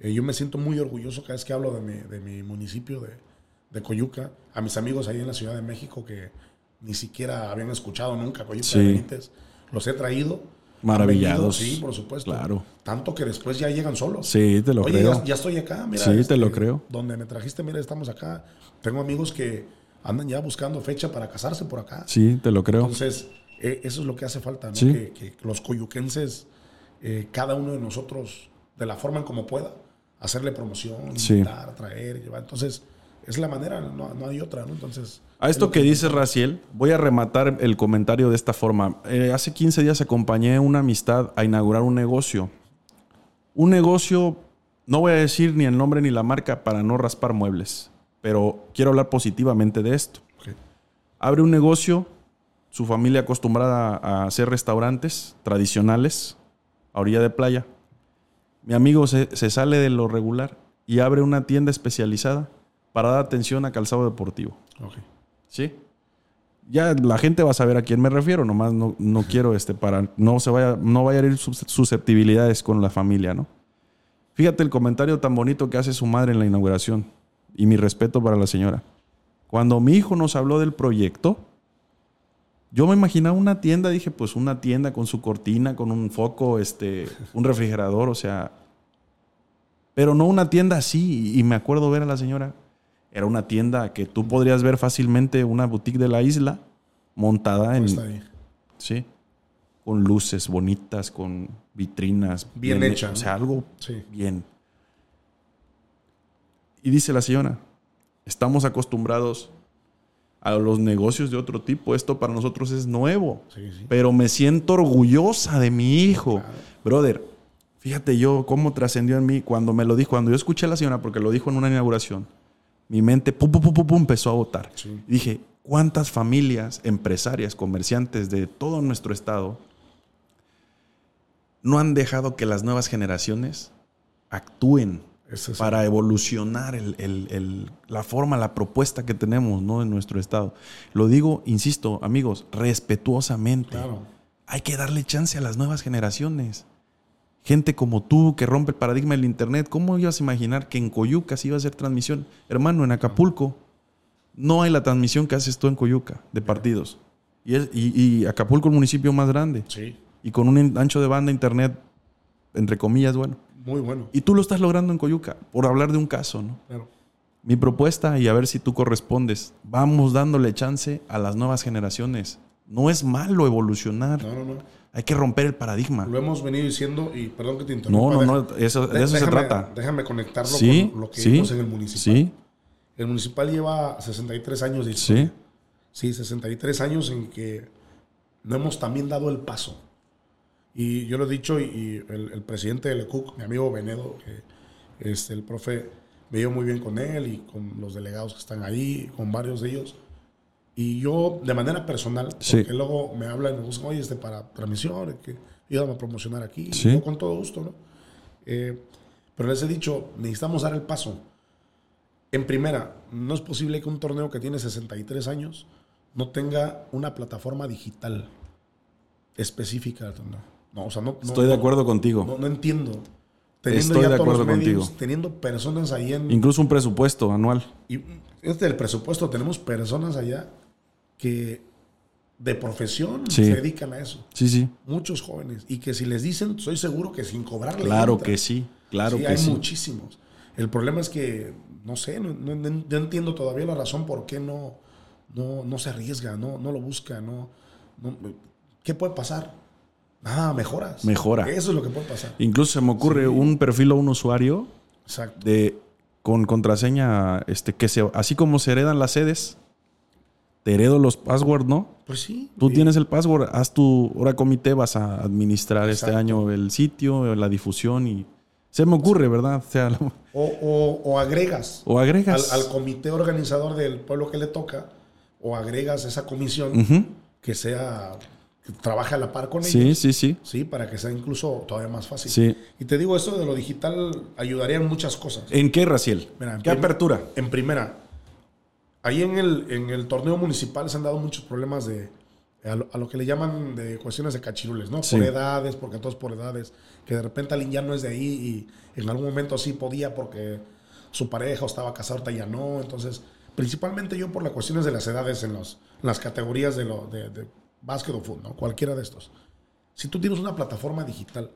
eh, yo me siento muy orgulloso cada vez que hablo de mi, de mi municipio de, de Coyuca. A mis amigos ahí en la Ciudad de México que ni siquiera habían escuchado nunca Coyuca Sí. Benítez, los he traído. Maravillados. Venido, Sí, por supuesto. Claro. Tanto que después ya llegan solos. sí, te lo Oye, creo. ya, ya estoy acá, mira. Sí, te este, lo creo. Donde me trajiste, mira, estamos acá. Tengo amigos que andan ya buscando fecha para casarse por acá. Sí, te lo creo. Entonces, eh, eso es lo que hace falta, ¿no? Sí. Que, que los coyuquenses, eh, cada uno de nosotros, de la forma en como pueda, hacerle promoción, Sí. invitar, traer, llevar. Entonces, es la manera, no, no hay otra, ¿no? Entonces. A esto es lo que dices, Raciel, voy a rematar el comentario de esta forma. Eh, hace 15 días acompañé a una amistad a inaugurar un negocio. Un negocio, no voy a decir ni el nombre ni la marca para no raspar muebles, pero quiero hablar positivamente de esto. Abre un negocio, su familia acostumbrada a hacer restaurantes tradicionales a orilla de playa. Mi amigo se, se sale de lo regular y abre una tienda especializada para dar atención a calzado deportivo. Ok. ¿Sí? Ya la gente va a saber a quién me refiero, nomás no, no quiero este para no se vaya no vaya a sus susceptibilidades con la familia, ¿no? Fíjate el comentario tan bonito que hace su madre en la inauguración y mi respeto para la señora. Cuando mi hijo nos habló del proyecto, yo me imaginaba una tienda, dije, pues una tienda con su cortina, con un foco, este, un refrigerador, o sea, pero no una tienda así. Y me acuerdo ver a la señora, era una tienda que tú podrías ver fácilmente una boutique de la isla montada en, Está ahí. sí, con luces bonitas, con vitrinas Bien hecha, o sea, algo Sí. bien. Y dice la señora, estamos acostumbrados a los negocios de otro tipo, esto para nosotros es nuevo, Sí, sí. pero me siento orgullosa de mi hijo. Claro. Brother, fíjate yo cómo trascendió en mí cuando me lo dijo, cuando yo escuché a la señora, porque lo dijo en una inauguración, mi mente pum, pum, pum, pum, pum, empezó a votar. Sí. Dije, ¿cuántas familias, empresarias, comerciantes de todo nuestro estado no han dejado que las nuevas generaciones actúen es- para evolucionar el- el- el- la forma, la propuesta que tenemos ¿no? en nuestro estado? Lo digo, insisto, amigos, respetuosamente. Claro. Hay que darle chance a las nuevas generaciones. Gente como tú que rompe el paradigma del Internet. ¿Cómo ibas a imaginar que en Coyuca se iba a hacer transmisión? Hermano, en Acapulco no hay la transmisión que haces tú en Coyuca de partidos. Y, es- y- y Acapulco es el municipio más grande. Sí. Y con un ancho de banda Internet, entre comillas, bueno. Muy bueno. Y tú lo estás logrando en Coyuca, por hablar de un caso, ¿no? Claro. Mi propuesta, y a ver si tú correspondes, vamos dándole chance a las nuevas generaciones. No es malo evolucionar. No, no, no. Hay que romper el paradigma. Lo hemos venido diciendo y perdón que te No, interrumpa. no, deja- no, eso, de de- eso se déjame- trata. Déjame conectarlo Sí, con lo que sí, vimos en el municipal. sí, El municipal lleva 63 años de historia. sí, Sí, 63 años en que no hemos también dado el paso. Y yo lo he dicho, y, y el, el presidente de LECUC, mi amigo Benedo, que este, el profe me llevo muy bien con él y con los delegados que están ahí, con varios de ellos. Y yo, de manera personal, Sí. porque luego me hablan y me buscan, oye, este para transmisión, que ayúdame a promocionar aquí. Sí. Yo con todo gusto, ¿no? Eh, pero les he dicho, necesitamos dar el paso. En primera, no es posible que un torneo que tiene 63 años no tenga una plataforma digital específica del torneo. No, o sea, no, no- estoy de no- acuerdo contigo. No, no entiendo. Teniendo Estoy ya de todos los acuerdo medios, contigo. Teniendo personas ahí en... Incluso un presupuesto anual. Y este del presupuesto, tenemos personas allá que de profesión Sí. se dedican a eso. Sí, sí. Muchos jóvenes. Y que si les dicen, estoy seguro que sin cobrarle. Claro que sí. Claro sí, que hay sí. muchísimos. El problema es que, no sé, no, no- no- no entiendo todavía la razón por qué no, no, no se arriesga, no, no lo busca, no, no- ¿Qué puede pasar? Nada, mejoras. Mejora. Eso es lo que puede pasar. Incluso se me ocurre un perfil o un usuario Exacto. de con contraseña, este, que se, así como se heredan las sedes, te heredo los passwords, ¿no? Pues sí. Tú tienes el password, haz tu hora comité, vas a administrar este año el sitio, la difusión y se me ocurre, ¿verdad? O sea, lo- O, o- o agregas o agregas. al comité organizador del pueblo que le toca, o agregas esa comisión que sea, que trabaje a la par con Sí, ellos. sí, sí. Sí, para que sea incluso todavía más fácil. Sí. Y te digo, esto de lo digital ayudaría en muchas cosas. ¿En qué, Raciel? Mira, en ¿Qué apertura? En primera, ahí en el, en el torneo municipal se han dado muchos problemas de a lo, a lo que le llaman de cuestiones de cachirules, ¿no? Sí. Por edades, porque todos por edades, que de repente alguien ya no es de ahí y en algún momento sí podía porque su pareja o estaba casado, ahorita ya no. Entonces, principalmente yo por las cuestiones de las edades en, los, en las categorías de, lo, de, de básquet o fútbol, ¿no? Cualquiera de estos. Si tú tienes una plataforma digital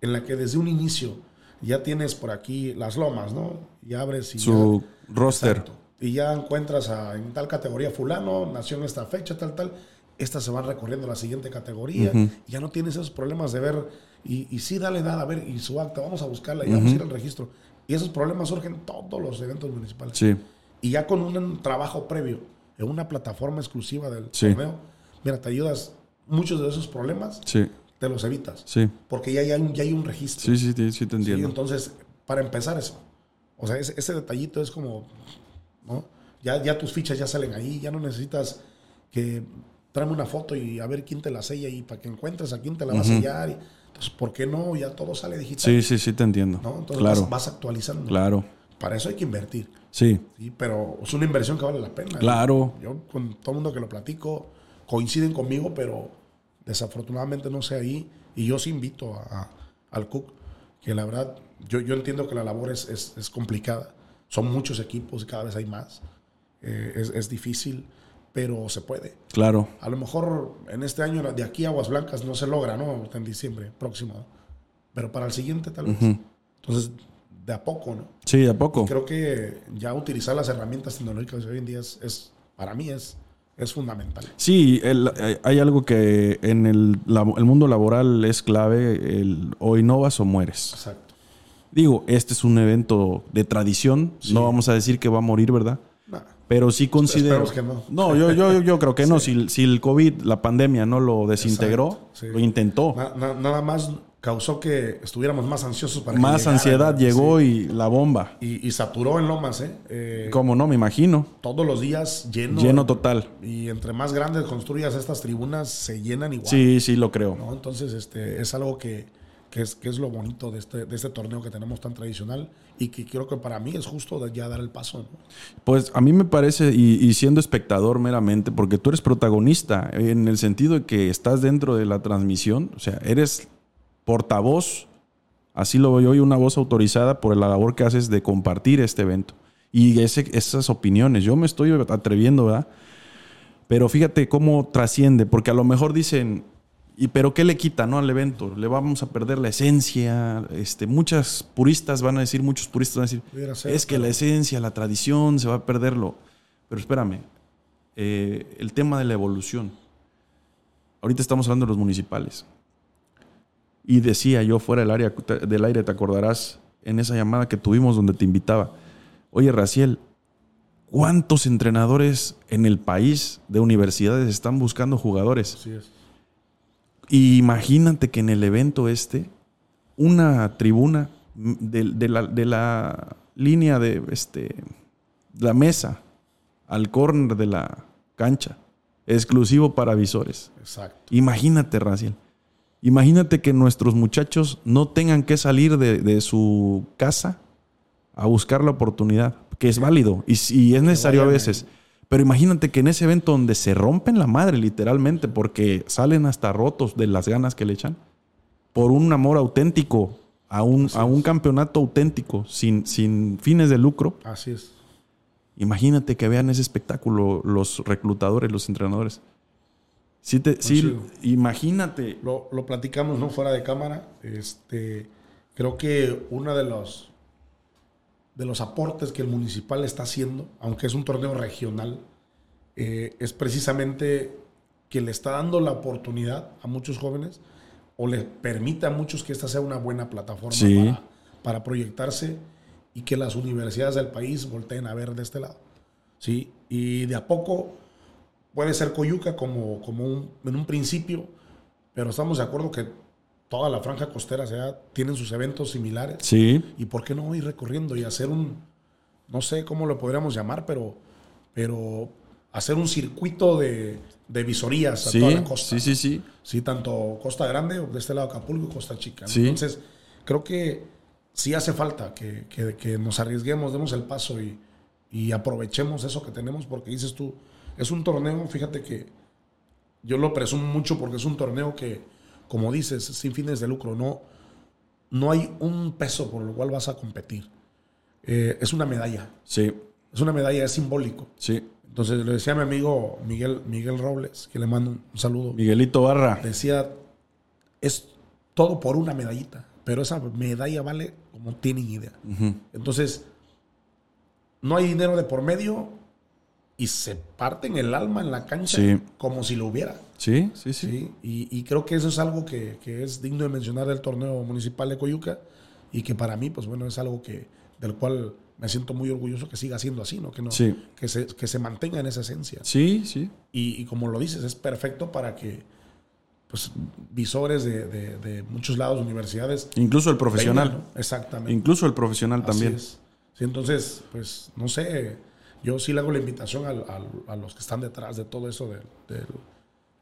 en la que desde un inicio ya tienes por aquí las lomas, ¿no? Y abres y Su ya- roster. Exacto. Y ya encuentras a, en tal categoría fulano, nació en esta fecha, tal, tal. Estas se van recorriendo a la siguiente categoría. Y ya no tienes esos problemas de ver, y, y sí, dale edad, a ver, y su acta, vamos a buscarla, y vamos a ir al registro. Y esos problemas surgen en todos los eventos municipales. Sí. Y ya con un trabajo previo, en una plataforma exclusiva del Sí. torneo, mira, te ayudas muchos de esos problemas, Sí. te los evitas. Sí. Porque ya hay un, ya hay un registro. Sí, sí, sí, sí te entiendo. entonces, para empezar eso. O sea, ese, ese detallito es como, ¿no? Ya, ya tus fichas ya salen ahí, ya no necesitas que tráeme una foto y a ver quién te la sella y para que encuentres a quién te la va a sellar. Entonces, ¿por qué no? Ya todo sale digital. Sí, sí, sí te entiendo. ¿no? Entonces claro, vas, vas actualizando. claro. Para eso hay que invertir. Sí, Sí, pero es una inversión que vale la pena. Claro. Yo con todo el mundo que lo platico coinciden conmigo, pero desafortunadamente no sé ahí. Y yo sí invito a, a- al Cook, que la verdad, yo, yo entiendo que la labor es, es- es complicada. Son muchos equipos y cada vez hay más. Eh, es, es difícil, pero se puede. claro. A lo mejor en este año de aquí a Aguas Blancas no se logra, ¿no? En diciembre próximo. Pero para el siguiente tal vez. Entonces, de a poco, ¿no? Sí, ¿a poco? Creo que ya utilizar las herramientas tecnológicas de hoy en día es, es- para mí es, es fundamental. Sí, el- hay- algo que en el, el mundo laboral es clave, el, o innovas o mueres. Exacto. Digo, este es un evento de tradición, no vamos a decir que va a morir, ¿verdad? Nah, Pero sí considero... Esperemos que no. yo, yo, yo creo que no. Si, si el COVID, la pandemia no lo desintegró, sí. lo intentó. na- na- nada más causó que estuviéramos más ansiosos para Más ansiedad ¿no? llegó Sí. y la bomba. Y, y saturó en Lomas, ¿eh? Eh, ¿Cómo no? Me imagino. Todos los días lleno. Lleno total. Y entre más grandes construyas estas tribunas, se llenan igual. Sí, sí, lo creo. ¿no? Entonces, este, es algo que, que es, que es lo bonito de este, de este torneo que tenemos tan tradicional y que creo que para mí es justo ya dar el paso. Pues a mí me parece, y, siendo espectador meramente, porque tú eres protagonista, en el sentido de que estás dentro de la transmisión, o sea, eres portavoz, así lo veo yo, una voz autorizada por la labor que haces de compartir este evento. Y esas opiniones, yo me estoy atreviendo, ¿verdad? Pero fíjate cómo trasciende, porque a lo mejor dicen, ¿y pero qué le quita no, al evento? Le vamos a perder la esencia. Este, muchas puristas van a decir, muchos puristas van a decir, ser, es que la esencia, la tradición, se va a perderlo. Pero espérame, eh, el tema de la evolución. Ahorita estamos hablando de los municipales. Y decía yo fuera del, área, del aire, te acordarás, en esa llamada que tuvimos donde te invitaba. Oye, Raciel, ¿cuántos entrenadores en el país de universidades están buscando jugadores? Así es. Y imagínate que en el evento este, una tribuna de, de la, de la línea de este, la mesa al córner de la cancha, exclusivo para visores. Exacto. Imagínate, Raciel. Imagínate que nuestros muchachos no tengan que salir de, de su casa a buscar la oportunidad, que es válido y, si es necesario a veces. Pero imagínate que en ese evento donde se rompen la madre literalmente porque salen hasta rotos de las ganas que le echan, por un amor auténtico, a un, a un campeonato auténtico, sin, sin fines de lucro, Así es. imagínate que vean ese espectáculo los reclutadores, los entrenadores. Sí, te, sí, chido. imagínate. Lo, lo platicamos, ¿no? Fuera de cámara. Este, creo que uno de los, de los aportes que el municipal está haciendo, aunque es un torneo regional, eh, es precisamente que le está dando la oportunidad a muchos jóvenes o le permite a muchos que esta sea una buena plataforma Sí. para, para proyectarse y que las universidades del país volteen a ver de este lado. ¿sí? Y de a poco puede ser Coyuca como, como un, en un principio, pero estamos de acuerdo que toda la franja costera sea, tienen sus eventos similares. Sí, ¿Y por qué no ir recorriendo y hacer un, no sé cómo lo podríamos llamar, pero, pero hacer un circuito de, de visorías a sí, toda la costa? sí, sí, sí. Sí, tanto Costa Grande, de este lado Acapulco y Costa Chica. ¿no? Sí. Entonces, creo que sí hace falta que, que- que nos arriesguemos, demos el paso y, y aprovechemos eso que tenemos, porque dices tú, es un torneo, fíjate que yo lo presumo mucho porque es un torneo que, como dices, sin fines de lucro, no, no hay un peso por el cual vas a competir. Eh, es una medalla, Sí, es una medalla, es simbólico. sí. Entonces le decía a mi amigo Miguel, Miguel Robles, que le mando un saludo Miguelito Barra. decía, es todo por una medallita, pero esa medalla vale como tienen idea. Entonces, no hay dinero de por medio y se parten el alma en la cancha Sí. como si lo hubiera. Sí, sí, sí. ¿sí? Y, y creo que eso es algo que, que es digno de mencionar del torneo municipal de Coyuca y que para mí, pues bueno, es algo que del cual me siento muy orgulloso que siga siendo así, ¿no? Que, no, Sí. que, se, que se mantenga en esa esencia. Sí, sí. Y, y como lo dices, es perfecto para que pues, visores de, de- de muchos lados, universidades. Incluso el profesional. vengan, ¿no? Exactamente. Incluso el profesional Así también. es. Sí, entonces, pues, no sé, yo sí le hago la invitación a los que están detrás de todo eso del, del,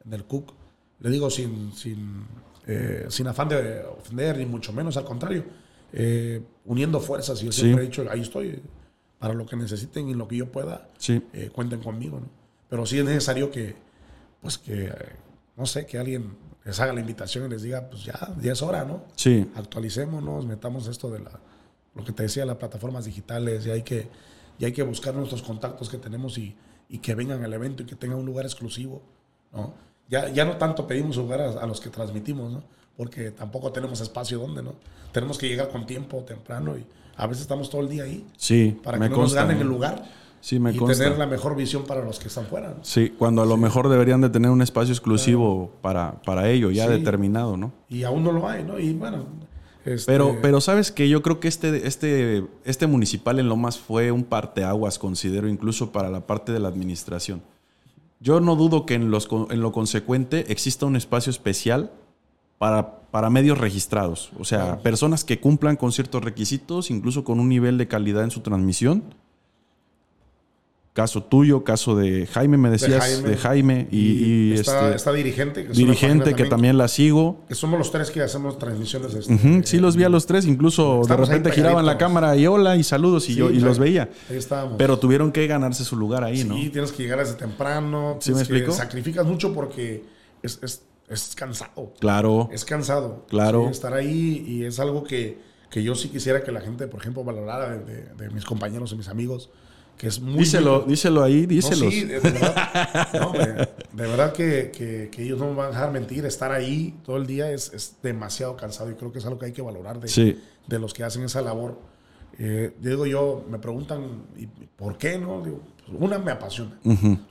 del Cook. Le digo sin, sin, eh, sin afán de ofender, ni mucho menos, al contrario, eh, uniendo fuerzas. Y yo Sí. siempre he dicho, ahí estoy, para lo que necesiten y lo que yo pueda, Sí. eh, cuenten conmigo, ¿no? Pero sí es necesario que, pues que, no sé, que alguien les haga la invitación y les diga, pues ya, ya es hora, ¿no? Sí. actualicémonos, metamos esto de la, lo que te decía, las plataformas digitales, y hay que, y hay que buscar nuestros contactos que tenemos y, y que vengan al evento y que tengan un lugar exclusivo, ¿no? Ya, ya no tanto pedimos lugar a, a los que transmitimos, ¿no? Porque tampoco tenemos espacio donde, ¿no? Tenemos que llegar con tiempo, temprano, y a veces estamos todo el día ahí Sí. para que no nos ganen el lugar Sí, me y consta. tener la mejor visión para los que están fuera, ¿no? Sí, cuando a lo mejor deberían de tener un espacio exclusivo para, para ello, ya Sí. determinado, ¿no? Y aún no lo hay, ¿no? Y bueno, este, Pero, pero sabes que yo creo que este, este, este municipal en Lomas fue un parteaguas, considero, incluso para la parte de la administración. Yo no dudo que en, los, en lo consecuente exista un espacio especial para, para medios registrados. O sea, personas que cumplan con ciertos requisitos, incluso con un nivel de calidad en su transmisión. Caso tuyo, caso de Jaime, me decías, de Jaime, Jaime. y, y está, este, está dirigente. que dirigente que también la sigo. que somos los tres que hacemos transmisiones. este, Ujú, Sí, eh, los vi a los tres, incluso de repente giraban la cámara y hola y saludos y Sí, yo y ahí- los veía. Ahí estábamos. Pero tuvieron que ganarse su lugar ahí, ¿no? Sí, tienes que llegar desde temprano. ¿Sí me explico? Sacrificas mucho porque es, es, es cansado. Claro. Es cansado. Claro. Sí, estar ahí y es algo que, que yo sí quisiera que la gente, por ejemplo, valorara de, de- de mis compañeros y mis amigos, que es muy... díselo, díselo ahí, No, díselos. sí, de verdad, no, hombre, de verdad que, que- que ellos no me van a dejar mentir. Estar ahí todo el día es, es demasiado cansado y creo que es algo que hay que valorar de, Sí. de los que hacen esa labor. Eh, digo yo, me preguntan, ¿y por qué no? Digo, una, me apasiona.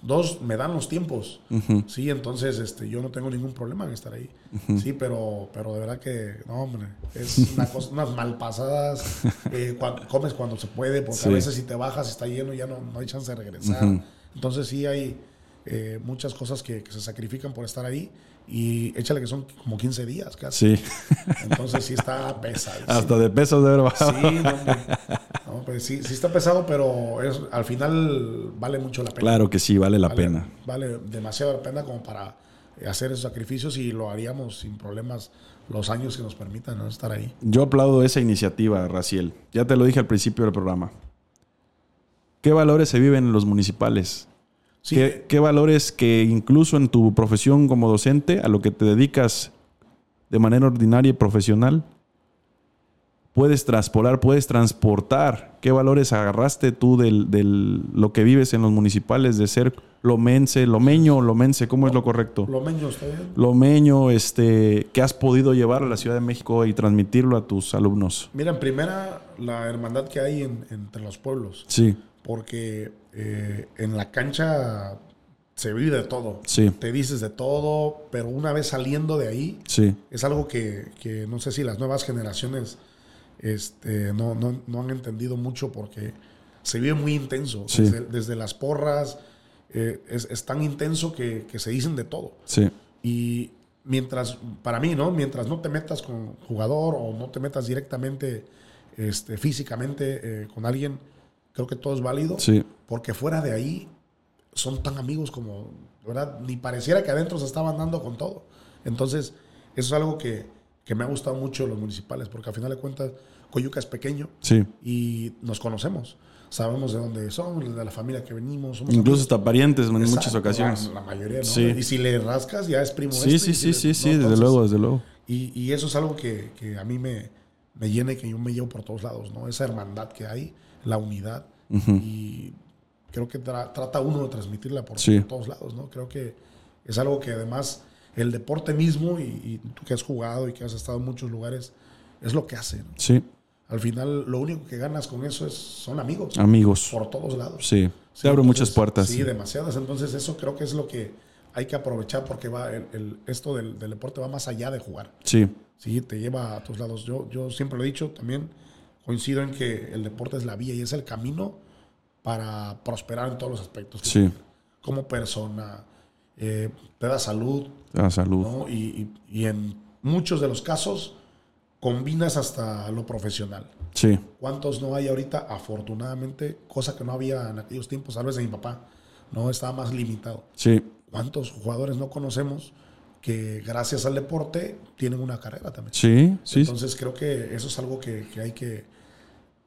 Dos, me dan los tiempos. Sí, entonces este, yo no tengo ningún problema en estar ahí. Sí, pero, pero de verdad que, no, hombre, es una cosa, unas malpasadas. Eh, comes cuando se puede, porque Sí. a veces si te bajas, está lleno, ya no, no hay chance de regresar. Entonces sí hay eh, muchas cosas que, que se sacrifican por estar ahí. Y échale que son como 15 días casi. Sí. Entonces sí está pesado. Hasta de pesos de verdad. Sí, no, hombre. No, pues sí, sí está pesado, pero es, al final vale mucho la pena. Claro que sí, vale la Vale- pena. Vale demasiado la pena como para hacer esos sacrificios y lo haríamos sin problemas los años que nos permitan ¿no? estar ahí. Yo aplaudo esa iniciativa, Raciel. Ya te lo dije al principio del programa. ¿Qué valores se viven en los municipales? Sí, ¿Qué, qué valores que incluso en tu profesión como docente, a lo que te dedicas de manera ordinaria y profesional, puedes traspolar, puedes transportar? ¿Qué valores agarraste tú del- lo que vives en los municipales de ser lomense, lomeño, lomense, ¿cómo es lo correcto? lo menos está bien. Lomeño, este, que has podido llevar a la Ciudad de México y transmitirlo a tus alumnos. Mira, en primera, la hermandad que hay en- entre los pueblos, Sí, porque eh, en la cancha se vive de todo. sí, Te dices de todo, pero una vez saliendo de ahí, sí, es algo que, que no sé si las nuevas generaciones este, no, no- no han entendido mucho porque se vive muy intenso. Sí. Desde, desde las porras, eh, es, es tan intenso que, que se dicen de todo. sí, Y mientras, para mí, ¿no? Mientras no te metas con jugador o no te metas directamente este, físicamente eh, con alguien, creo que todo es válido. sí, Porque fuera de ahí son tan amigos como, ¿verdad? Ni pareciera que adentro se estaban dando con todo. Entonces, eso es algo que, que me ha gustado mucho los municipales, porque al final de cuentas, Coyuca es pequeño sí. y nos conocemos. Sabemos de dónde son, de la familia que venimos. somos Incluso amigos. hasta parientes en muchas Exacto, ocasiones. La, la mayoría, ¿no? Sí. Y si le rascas, ya es primo Sí, este, sí, sí, le- sí, ¿no? sí, desde Entonces, luego, desde luego. Y, y eso es algo que, que a mí me, me llena y que yo me llevo por todos lados, ¿no? Esa hermandad que hay, la unidad. Y creo que tra- trata uno de transmitirla por, Sí. por todos lados, ¿no? Creo que es algo que además el deporte mismo y, y tú que has jugado y que has estado en muchos lugares, es lo que hace, ¿no? Sí, Al final, lo único que ganas con eso es, son amigos. amigos. Por todos lados. Sí, Sí, te abre entonces, muchas puertas. Sí, demasiadas. Entonces, eso creo que es lo que hay que aprovechar porque va el, el- esto del, del deporte va más allá de jugar. Sí, Sí, te lleva a tus lados. Yo, yo siempre lo he dicho también, coincido en que el deporte es la vía y es el camino para prosperar en todos los aspectos. sí, Como persona, eh, te da salud, La salud. ¿no? Y, y- y en muchos de los casos combinas hasta lo profesional. Sí, ¿Cuántos no hay ahorita? Afortunadamente, cosa que no había en aquellos tiempos, tal vez de mi papá, no estaba más limitado. sí, ¿Cuántos jugadores no conocemos que gracias al deporte tienen una carrera también? sí, sí. Entonces creo que eso es algo que, que hay que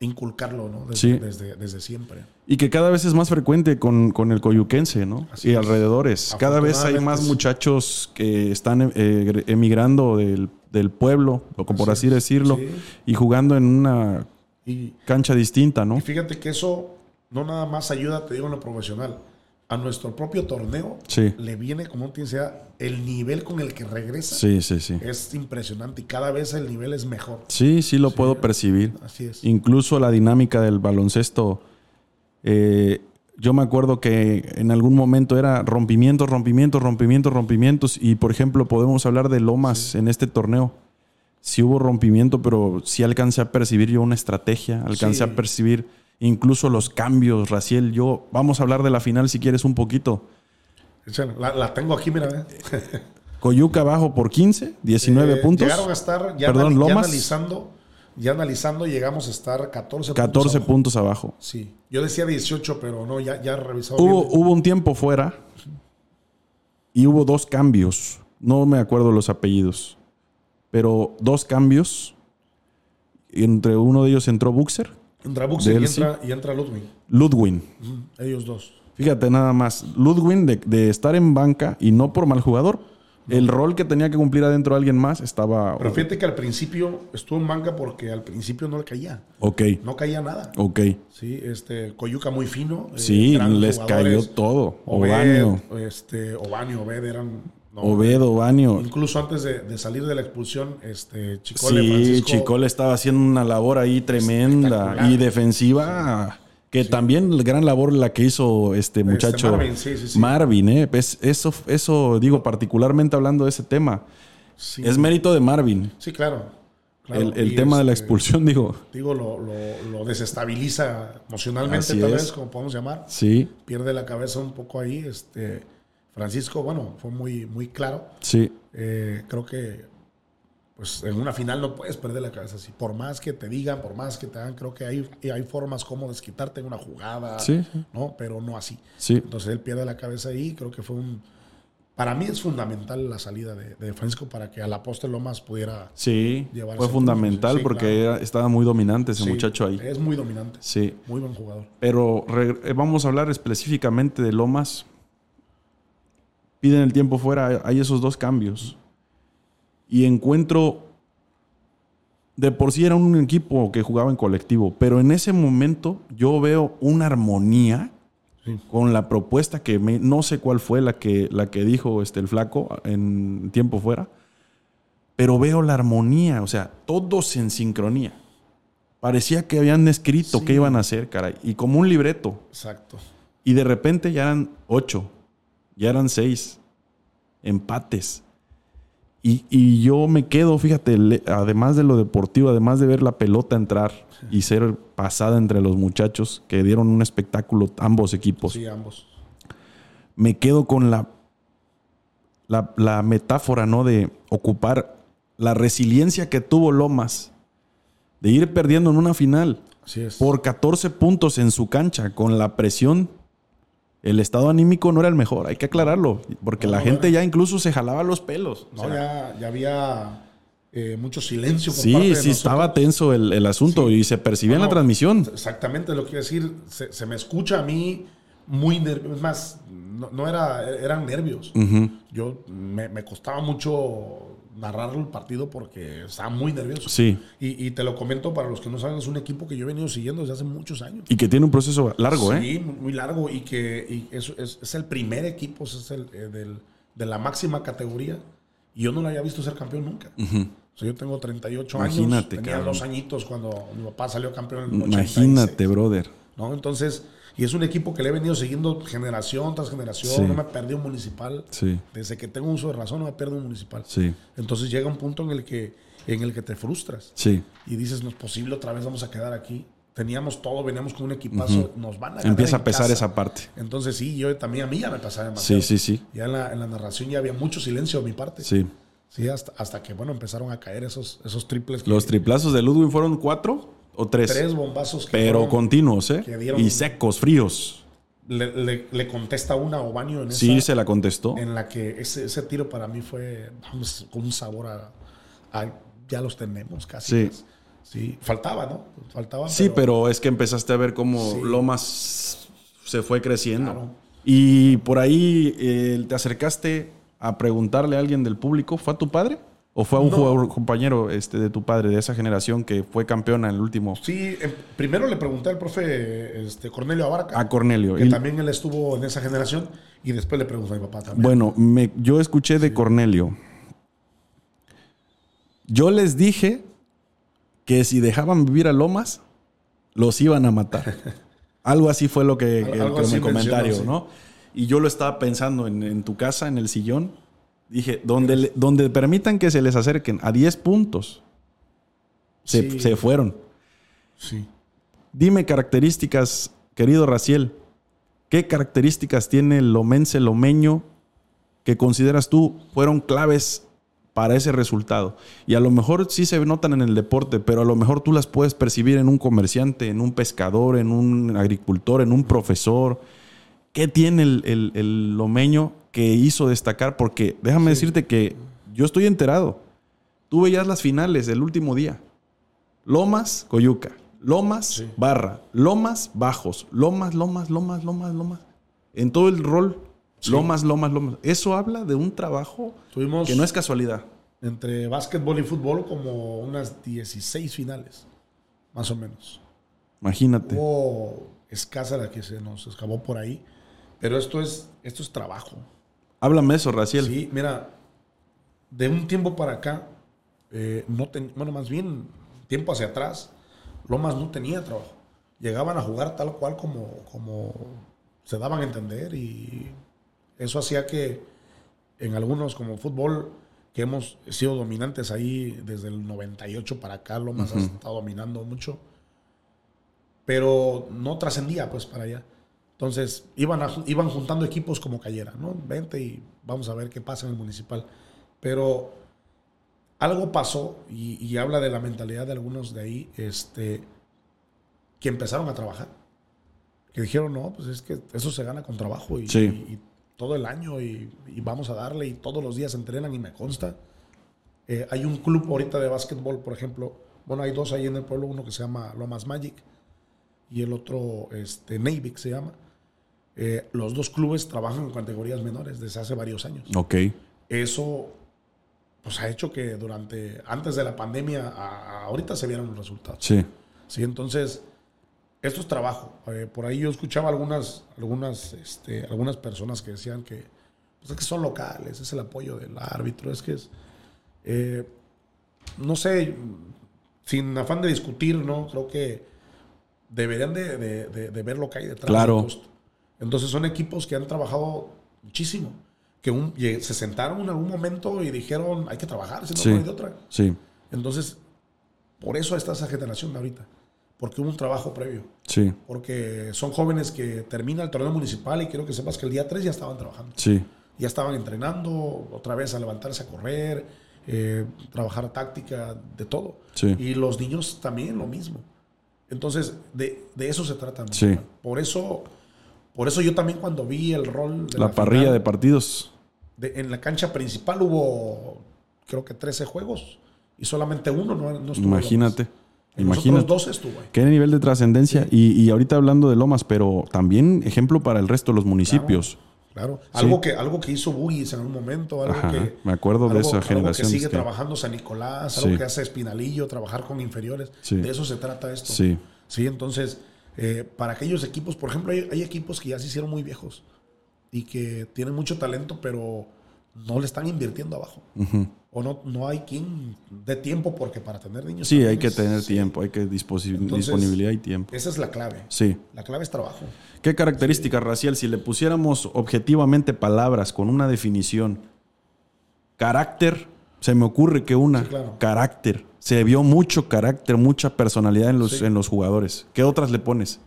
inculcarlo ¿no? desde, Sí. desde, desde siempre. Y que cada vez es más frecuente con, con el coyuquense, ¿no? Así y es. alrededores. Cada vez hay más muchachos que están eh, emigrando del, del pueblo, o por Así decirlo, Sí. y jugando en una Y, cancha distinta, ¿no? y fíjate que eso no nada más ayuda, te digo, en lo profesional. A nuestro propio torneo Sí. le viene, como te decía, el nivel con el que regresa Sí, sí, sí. es impresionante y cada vez el nivel es mejor. Sí, sí lo puedo percibir. Así es. Incluso la dinámica del baloncesto. eh, yo me acuerdo que en algún momento era rompimientos, rompimientos, rompimientos, rompimientos. Y por ejemplo, podemos hablar de Lomas en este torneo. Sí hubo rompimiento, pero sí alcancé a percibir yo una estrategia. Alcancé a percibir incluso los cambios, Raciel. Yo, vamos a hablar de la final si quieres un poquito. La, la tengo aquí, mira. Coyuca abajo por 15, 19 Eh, puntos. Llegaron a estar, ya, Perdón, anali- ya analizando, ya analizando, llegamos a estar 14 14 abajo. puntos abajo. Sí. Yo decía 18, pero no, ya, ya revisado. Hubo, bien. hubo un tiempo fuera y hubo dos cambios. No me acuerdo los apellidos, pero dos cambios. Entre uno de ellos entró Buxer, Entra y entra, y entra Ludwig. Ludwin. Ujú, Ellos dos. Fíjate nada más, Ludwin de, de estar en banca y no por mal jugador, el rol que tenía que cumplir adentro alguien más estaba... Pero fíjate que al principio estuvo en banca porque al principio no le caía. Ok, No caía nada. ok. Sí, este, Coyuca muy fino. eh, Sí, les cayó todo. Obed, Obanio, este, Obanio, Obed eran. No, Obed, Obanio. Incluso antes de, de salir de la expulsión, este, Chicole, Sí, Francisco. Chicole estaba haciendo una labor ahí tremenda y defensiva que también la gran labor la que hizo este muchacho Marvin, sí, sí, sí. Marvin, ¿eh? Pues eso, eso digo particularmente hablando de ese tema. Sí, Es mérito de Marvin. sí, claro. claro. el tema de la este, expulsión, digo. Digo, lo, lo, lo desestabiliza emocionalmente, Así tal es. vez, como podemos llamar. Sí, Pierde la cabeza un poco ahí. Este, Francisco, bueno, fue muy, muy claro. sí, Eh, creo que pues en una final no puedes perder la cabeza así. Por más que te digan, por más que te hagan, creo que hay, hay formas como desquitarte en una jugada, Sí. ¿no? Pero no así. sí. Entonces él pierde la cabeza ahí. Creo que fue un. Para mí es fundamental la salida de, de Francisco para que a la postre Lomas pudiera. Sí, Llevarse fue fundamental sí, porque claro. era- estaba muy dominante ese Sí, muchacho ahí. Es muy dominante. Sí. Muy buen jugador. Pero eh, vamos a hablar específicamente de Lomas. Piden el tiempo fuera, hay esos dos cambios. Y encuentro, de por sí era un equipo que jugaba en colectivo, pero en ese momento yo veo una armonía Sí. con la propuesta que me- no sé cuál fue la que, la que dijo este, el flaco en tiempo fuera, pero veo la armonía, o sea, todos en sincronía. Parecía que habían escrito Sí. qué iban a hacer, caray, y como un libreto. Exacto. Y de repente ya eran ocho, ya eran seis empates. Y, y yo me quedo, fíjate, le- además de lo deportivo, además de ver la pelota entrar y ser pasada entre los muchachos que dieron un espectáculo ambos equipos, Sí, ambos. me quedo con la, la, la metáfora, ¿no? De ocupar la resiliencia que tuvo Lomas de ir perdiendo en una final Así es. por 14 puntos en su cancha con la presión. El estado anímico no era el mejor, hay que aclararlo, porque No, la no gente ya incluso se jalaba los pelos. O No, sea, ya, ya había eh, mucho silencio. Por sí, parte de sí, nosotros. estaba tenso el, el asunto Sí. y se percibía en la transmisión. Exactamente lo que quiero decir. Se, se me escucha a mí muy nervioso. Es más, no, no era, eran nervios. Yo me, me costaba mucho narrar el partido porque estaba muy nervioso. Sí, Y, y te lo comento para los que no saben, es un equipo que yo he venido siguiendo desde hace muchos años. y que tiene un proceso largo, ¿eh? Sí, muy, largo y que y es, es- es el primer equipo, es el, eh, del- de la máxima categoría. Y yo no lo había visto ser campeón nunca. O sea, yo tengo 38 Imagínate, años. Tenía cabrón. dos añitos cuando mi papá salió campeón en el 86. Imagínate, brother. ¿no? Entonces, y es un equipo que le he venido siguiendo generación tras generación. Sí. No me perdí un municipal. Sí, Desde que tengo uso de razón, no me pierdo un municipal. sí, Entonces llega un punto en el que, en el que te frustras sí. y dices, no es posible, otra vez vamos a quedar aquí. teníamos todo, veníamos con un equipazo, nos van a Empieza a pesar casa. esa parte. Entonces sí, yo también a mí ya me pasaba demasiado. Sí, sí, sí. Ya en la, en la narración ya había mucho silencio de mi parte. Sí. Sí, hasta, hasta que, bueno, empezaron a caer esos, esos triples. que- Los triplazos de Ludwig fueron cuatro o tres. Tres bombazos que pero fueron- continuos, ¿eh? que dieron- Y secos, fríos. le, le- le contesta una a Obanio en Sí, esa, se la contestó. en la que ese, ese tiro para mí fue vamos, con un sabor a, a- ya los tenemos casi. Sí. pues. Sí, faltaba, ¿no? Faltaba. Sí, pero es que empezaste a ver cómo Sí. Lomas se fue creciendo. Claro. Y por ahí eh, te acercaste a preguntarle a alguien del público, ¿fue a tu padre? ¿O fue a un No. jugador compañero este, de tu padre, de esa generación que fue campeona en el último? Sí, em, primero le pregunté al profe este, Cornelio Abarca, A Cornelio. que Y- también él estuvo en esa generación, y después le pregunté a mi papá también. Bueno, me- yo escuché de Cornelio. Yo les dije que si dejaban vivir a Lomas, los iban a matar. Algo así fue lo que, que- que me comentario, ¿no? Y yo lo estaba pensando en, en tu casa, en el sillón. Dije, donde, donde permitan que se les acerquen a 10 puntos, se, Sí. se fueron. Sí. Dime características, querido Raciel. ¿Qué características tiene el lomense lomeño que consideras tú fueron claves para ese resultado? Y a lo mejor sí se notan en el deporte, pero a lo mejor tú las puedes percibir en un comerciante, en un pescador, en un agricultor, en un profesor. ¿Qué tiene el, el- el lomeño que hizo destacar? Porque déjame decirte que yo estoy enterado. Tú veías las finales del último día. Lomas, Coyuca. Lomas, Sí. Barra. Lomas, Bajos. Lomas, Lomas, Lomas, Lomas, Lomas. En todo el rol. Sí. Lomas, Lomas, Lomas. Eso habla de un trabajo Tuvimos que no es casualidad. entre básquetbol y fútbol como unas 16 finales, más o menos. Imagínate. Hubo escasa la que se nos escapó por ahí, pero esto es, esto es trabajo. Háblame eso, Raciel. Sí, mira, de un tiempo para acá, eh, no ten- bueno, más bien tiempo hacia atrás, Lomas no tenía trabajo. Llegaban a jugar tal cual como, como se daban a entender y eso hacía que en algunos como fútbol, que hemos sido dominantes ahí desde el 98 para acá, Lomas ha estado dominando mucho, pero no trascendía pues para allá. Entonces iban, a- iban juntando equipos como cayera, ¿no? Vente y vamos a ver qué pasa en el municipal. Pero algo pasó y, y habla de la mentalidad de algunos de ahí, este, que empezaron a trabajar. Que dijeron, no, pues es que eso se gana con trabajo y, Sí. y- y todo el año y, vamos a darle y todos los días entrenan y me consta. Eh, hay un club ahorita de básquetbol, por ejemplo. Bueno, hay dos ahí en el pueblo, uno que se llama Lomas Magic y el otro este, Navik se llama. Eh, los dos clubes trabajan en categorías menores desde hace varios años. Ok. Eso pues, ha hecho que durante, antes de la pandemia, a- a ahorita se vieron los resultados. Sí. Sí, entonces, esto es trabajo. Eh, por ahí yo escuchaba algunas, algunas, este, algunas personas que decían que, pues, es que son locales, es el apoyo del árbitro, es que es... eh, no sé, sin afán de discutir, ¿no? Creo que deberían de, de- de- de ver lo que hay detrás Claro. de esto. Entonces son equipos que han trabajado muchísimo, que un- lle- se sentaron en algún momento y dijeron, hay que trabajar, si no, Sí. no hay de otra. Sí. Entonces, por eso está esa generación de ahorita. Porque hubo un trabajo previo. Sí. Porque son jóvenes que termina el torneo municipal y quiero que sepas que el día 3 ya estaban trabajando. Sí. Ya estaban entrenando, otra vez a levantarse a correr, eh, trabajar táctica, de todo. Sí. Y los niños también lo mismo. Entonces, de, de eso se trata. Sí. Por eso, por eso yo también cuando vi el rol de La, parrilla final, de partidos. de- en la cancha principal hubo, creo que 13 juegos y solamente uno no, no estuvo. Imagínate. Imagínate. Dos estuvo. ahí. Qué nivel de trascendencia. Y, y ahorita hablando de Lomas, pero también ejemplo para el resto de los municipios. Claro. Algo, que, algo que hizo Bugis en un momento. Algo Ajá, que, me acuerdo de esa algo generación, que sigue que- trabajando San Nicolás, algo Sí. que hace Espinalillo, trabajar con inferiores. Sí. De eso se trata esto. Sí. Sí, entonces, eh, para aquellos equipos, por ejemplo, hay, hay equipos que ya se hicieron muy viejos y que tienen mucho talento, pero no le están invirtiendo abajo. O no, no hay quien dé tiempo porque para tener niños. Sí, hay que tener sí. tiempo, hay que Entonces- disponibilidad y tiempo. Esa es la clave. Sí. La clave es trabajo. ¿Qué características, Raciel, si le pusiéramos objetivamente palabras con una definición? Carácter, se me ocurre que una. Sí, claro. Carácter. Se vio mucho carácter, mucha personalidad en los, Sí. en los jugadores. ¿Qué otras le pones?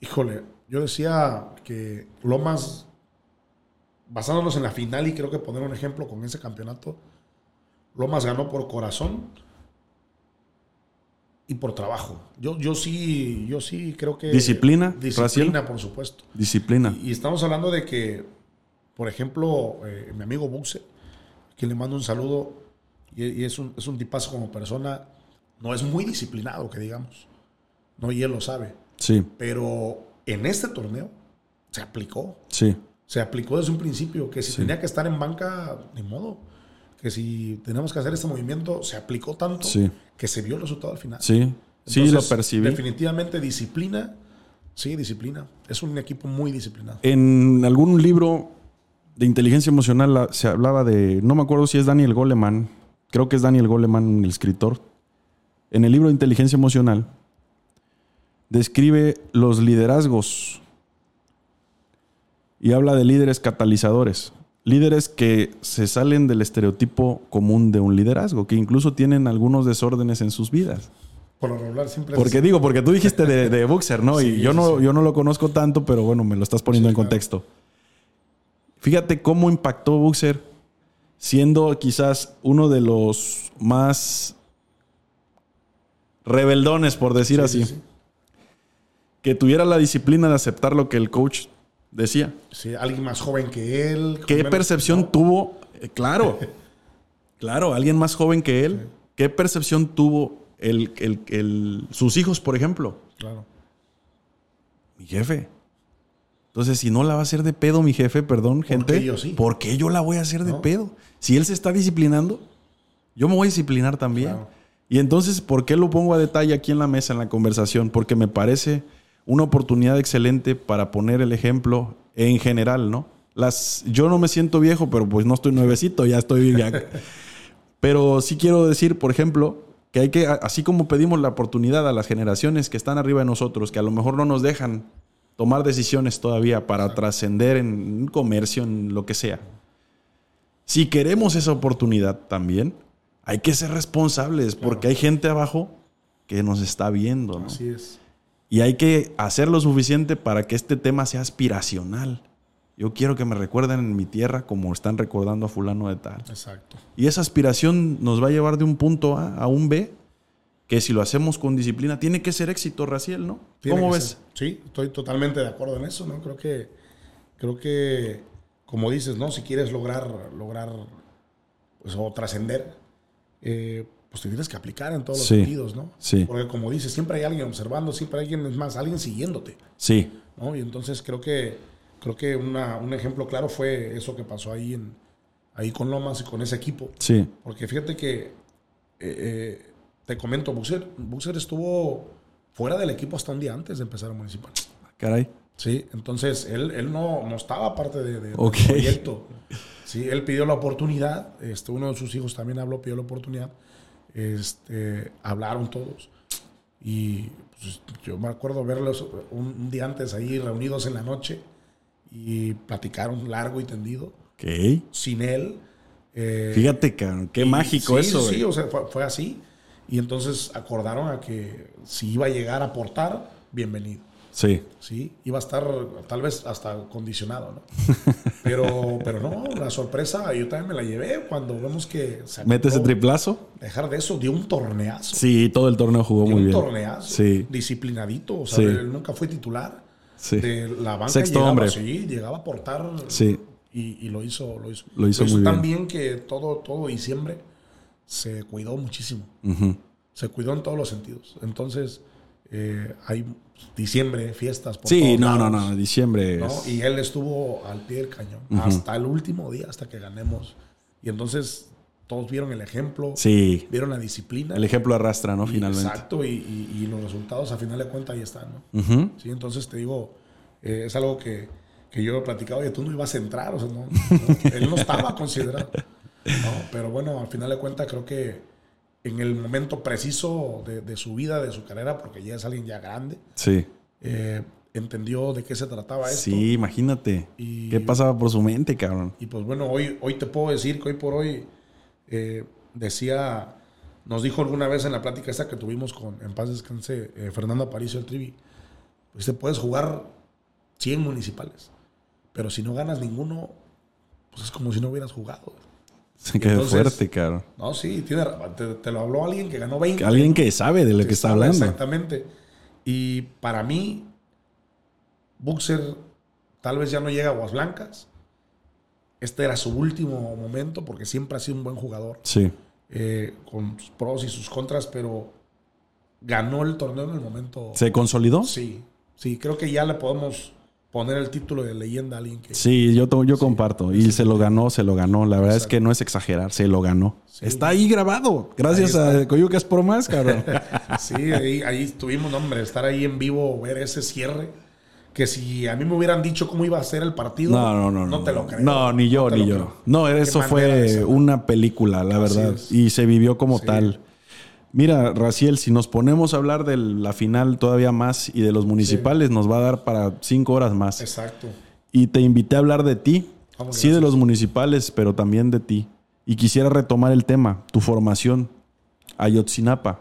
Híjole, yo decía que Lomas, basándonos en la final, y creo que poner un ejemplo con ese campeonato, Lomas ganó por corazón y por trabajo. Yo, yo sí, yo sí creo que. ¿Disciplina, Disciplina, por supuesto. Disciplina. Y, y estamos hablando de que, por ejemplo, eh, mi amigo Buxe, quien le mando un saludo, y, y es, un, es un tipazo como persona, no es muy disciplinado, que digamos. No, y él lo sabe. Sí, Pero en este torneo se aplicó. sí. Se aplicó desde un principio que si Sí. tenía que estar en banca, ni modo. Que si tenemos que hacer este movimiento, se aplicó tanto Sí. que se vio el resultado al final. Sí, sí, lo percibí. Definitivamente disciplina. Sí, disciplina. Es un equipo muy disciplinado. En algún libro de inteligencia emocional la- se hablaba de, no me acuerdo si es Daniel Goleman, creo que es Daniel Goleman el escritor. En el libro de inteligencia emocional describe los liderazgos y habla de líderes catalizadores. Líderes que se salen del estereotipo común de un liderazgo, que incluso tienen algunos desórdenes en sus vidas. Por lo regular siempre Porque digo, porque tú dijiste de, de Boxer, ¿no? y yo no, sí. yo no lo conozco tanto, pero bueno, me lo estás poniendo Sí, en claro. contexto. Fíjate cómo impactó Boxer siendo quizás uno de los más rebeldones, por decir Sí, así. sí, sí. Que tuviera la disciplina de aceptar lo que el coach decía. Sí, alguien más joven que él. ¿Qué menos- percepción no, tuvo? Eh, claro, claro, alguien más joven que él. ¿Qué percepción tuvo el, el- el- sus hijos, por ejemplo? Claro. Mi jefe. Entonces, si no la va a hacer de pedo mi jefe, perdón, gente. qué yo sí? ¿Por qué yo la voy a hacer de ¿No? pedo? Si él se está disciplinando, yo me voy a disciplinar también. Claro. Y entonces, ¿por qué lo pongo a detalle aquí en la mesa, en la conversación? Porque me parece una oportunidad excelente para poner el ejemplo en general, ¿no? Las, yo no me siento viejo, pero pues no estoy nuevecito, ya estoy ya. pero sí quiero decir, por ejemplo, que hay que, así como pedimos la oportunidad a las generaciones que están arriba de nosotros, que a lo mejor no nos dejan tomar decisiones todavía para trascender en un comercio, en lo que sea. Si queremos esa oportunidad también, hay que ser responsables porque hay gente abajo que nos está viendo, ¿no? Así es. Y hay que hacer lo suficiente para que este tema sea aspiracional. Yo quiero que me recuerden en mi tierra como están recordando a fulano de tal. Exacto. Y esa aspiración nos va a llevar de un punto A a un B, que si lo hacemos con disciplina, tiene que ser éxito, Raciel, ¿no? Tiene ¿Cómo ves? ser. Sí, estoy totalmente de acuerdo en eso, ¿no? Creo que, creo que, como dices, ¿no? Si quieres lograr, lograr, pues, o trascender, eh, pues te tienes que aplicar en todos los Sí, sentidos, ¿no? sí. Porque como dices, siempre hay alguien observando, siempre hay alguien, es más, alguien siguiéndote, Sí, ¿no? Y entonces creo que, creo que una- un ejemplo claro fue eso que pasó ahí, en, ahí con Lomas y con ese equipo. sí, Porque fíjate que, eh, eh, te comento, Buxer, Buxer estuvo fuera del equipo hasta un día antes de empezar a Municipal. caray. Sí, entonces él, él no, no estaba parte de, de- Ok. del proyecto. Sí, él pidió la oportunidad, este, uno de sus hijos también habló, pidió la oportunidad. Este, hablaron todos. Y pues, yo me acuerdo verlos un, un día antes ahí reunidos en la noche y platicaron largo y tendido, Ok. sin él. Eh, Fíjate, cabrón, qué y- mágico sí, eso. Sí, güey. o sea, fue, fue así. Y entonces acordaron a que si iba a llegar a aportar, bienvenido. Sí, Sí, iba a estar tal vez hasta condicionado, ¿no? Pero, pero no, la sorpresa yo también me la llevé cuando vemos que se mete ese triplazo. Dejar de eso, dio un torneazo. Sí, todo el torneo jugó dio muy un bien. torneazo. Sí, Disciplinadito. O sea, Sí. él nunca fue titular. sí. De la banca Sexto llegaba, hombre. Sí, llegaba a aportar. Sí. Y, y lo hizo, lo hizo. Lo hizo muy bien. tan bien que todo, todo diciembre se cuidó muchísimo. Se cuidó en todos los sentidos. Entonces, eh, hay diciembre, fiestas. Por Sí, no, no, lados. no. Diciembre ¿no? es- Y él estuvo al pie del cañón hasta el último día, hasta que ganemos. Y entonces todos vieron el ejemplo, Sí. vieron la disciplina. El ejemplo arrastra, ¿no? Y- Finalmente. Exacto, y, y- y los resultados a final de cuentas ahí están. ¿no? Sí, entonces te digo, eh, es algo que, que yo he platicado, oye, tú no ibas a entrar, o sea, no, no, él no estaba considerado. No, pero bueno, al final de cuentas creo que en el momento preciso de, de su vida, de su carrera, porque ya es alguien ya grande, Sí. eh, entendió de qué se trataba esto. Sí, imagínate. Y- ¿Qué pasaba por su mente, cabrón? Y pues bueno, hoy, hoy te puedo decir que hoy por hoy eh, decía nos dijo alguna vez en la plática esta que tuvimos con, en paz descanse, eh, Fernando Aparicio el Trivi, pues te puedes jugar 100 municipales, pero si no ganas ninguno, pues es como si no hubieras jugado. Se quedó fuerte, caro. No, sí, tiene, te, te, lo habló alguien que ganó 20. Alguien que sabe de lo que, está hablando. Exactamente. Y para mí, Buxer tal vez ya no llega a Aguas Blancas. Este era su último momento porque siempre ha sido un buen jugador. Sí. Eh, con sus pros y sus contras, pero ganó el torneo en el momento. ¿Se consolidó? Sí. Sí, creo que ya le podemos poner el título de leyenda a alguien que... Sí, yo, yo comparto. Y se lo ganó, se lo ganó. La verdad es que no es exagerar, se lo ganó. Está ahí grabado. Gracias a Coyucas Pro Más, cabrón. sí, ahí, ahí estuvimos, hombre, estar ahí en vivo, ver ese cierre. Que si a mí me hubieran dicho cómo iba a ser el partido, no, no, no, no te lo creo. No, ni yo, ni yo. No, eso fue una película, la verdad. Y se vivió como tal. Mira, Raciel, si nos ponemos a hablar de la final todavía más y de los municipales, nos va a dar para cinco horas más. Exacto. Y te invité a hablar de ti. sí, de los municipales, pero también de ti. Y quisiera retomar el tema, tu formación, Ayotzinapa.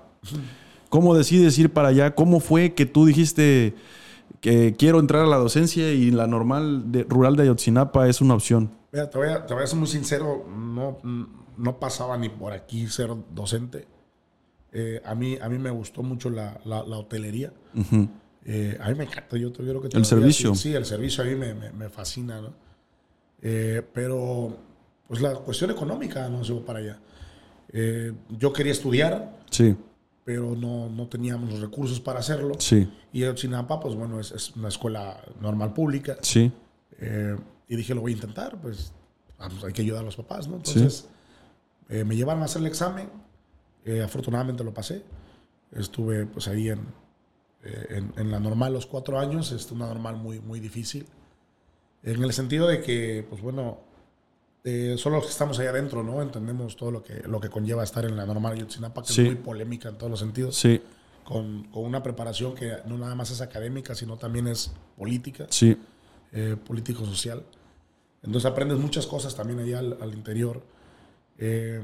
¿Cómo decides ir para allá? ¿Cómo fue que tú dijiste que quiero entrar a la docencia y la normal de, rural de Ayotzinapa es una opción? Mira, te voy, a, te voy a ser muy sincero, no, no pasaba ni por aquí ser docente eh, a, mí, a mí me gustó mucho la, la, hotelería. Eh, a mí me encanta. Yo, creo que el servicio. Sí, el servicio a mí me, me, fascina. ¿no? Eh, pero, pues la cuestión económica no se para allá. yo quería estudiar. Sí. Pero no, no teníamos los recursos para hacerlo. Sí. Y el Chinampa, pues bueno, es, es, una escuela normal pública. Sí. y dije, lo voy a intentar, pues hay que ayudar a los papás, ¿no? Entonces, me llevaron a hacer el examen eh, afortunadamente lo pasé. Estuve pues ahí en, eh, en, la normal los cuatro años, es una normal muy, muy difícil. En el sentido de que, pues bueno, eh, solo los que estamos ahí adentro, ¿no? Entendemos todo lo que, lo que conlleva estar en la normal Yotzinapa, que es muy polémica en todos los sentidos. Sí. Con, con, una preparación que no nada más es académica, sino también es política. Sí. político-social. Entonces aprendes muchas cosas también allá al, al interior. Eh,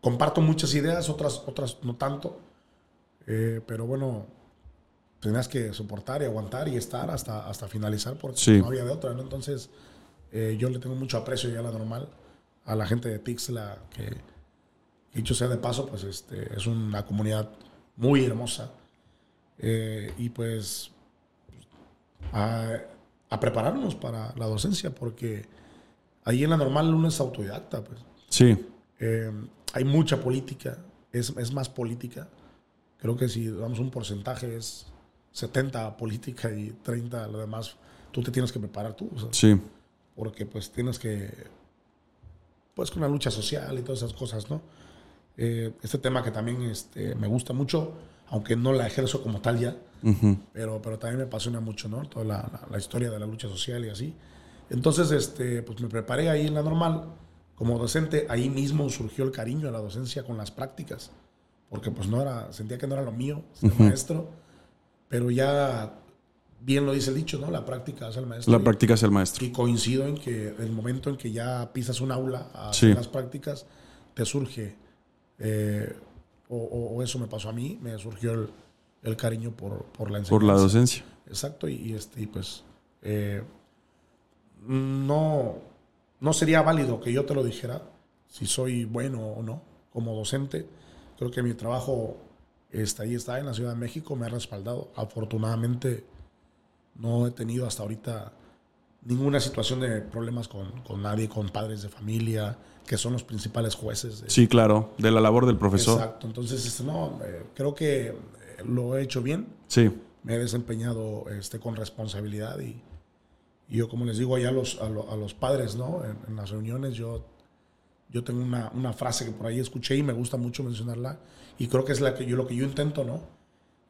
comparto muchas ideas, otras, otras no tanto. Eh, pero bueno, tenías que soportar y aguantar y estar hasta, hasta finalizar porque no había de otra. ¿no? Entonces, eh, yo le tengo mucho aprecio ya a la normal, a la gente de Tixla, que dicho sea de paso, pues este, es una comunidad muy hermosa. Eh, y pues a, a, prepararnos para la docencia, porque ahí en la normal uno es autodidacta. Pues. Sí hay mucha política, es, es, más política. Creo que si damos un porcentaje es 70 política y 30 lo demás, tú te tienes que preparar tú. Sí. Porque pues tienes que, pues con la lucha social y todas esas cosas, ¿no? Eh, este tema que también este, me gusta mucho, aunque no la ejerzo como tal ya, pero, pero también me apasiona mucho, ¿no? Toda la, la, historia de la lucha social y así. Entonces, este, pues me preparé ahí en la normal como docente, ahí mismo surgió el cariño a la docencia con las prácticas, porque pues no era, sentía que no era lo mío, ser maestro, pero ya bien lo dice el dicho, ¿no? La práctica es el maestro. La práctica es el maestro. Y coincido en que el momento en que ya pisas un aula a hacer las prácticas, te surge, eh, o, eso me pasó a mí, me surgió el, cariño por, por, la enseñanza. Por la docencia. Exacto, y, este, y pues eh, no no sería válido que yo te lo dijera si soy bueno o no como docente. Creo que mi trabajo está ahí, está en la Ciudad de México, me ha respaldado. Afortunadamente no he tenido hasta ahorita ninguna situación de problemas con, con nadie, con padres de familia, que son los principales jueces. sí, claro, de la labor del profesor. Exacto, entonces este, no, eh, creo que eh, lo he hecho bien. Sí. Me he desempeñado este, con responsabilidad y, y yo, como les digo allá a los, a, los padres, ¿no? En, las reuniones, yo, yo tengo una, una, frase que por ahí escuché y me gusta mucho mencionarla. Y creo que es la que yo, lo que yo intento, ¿no?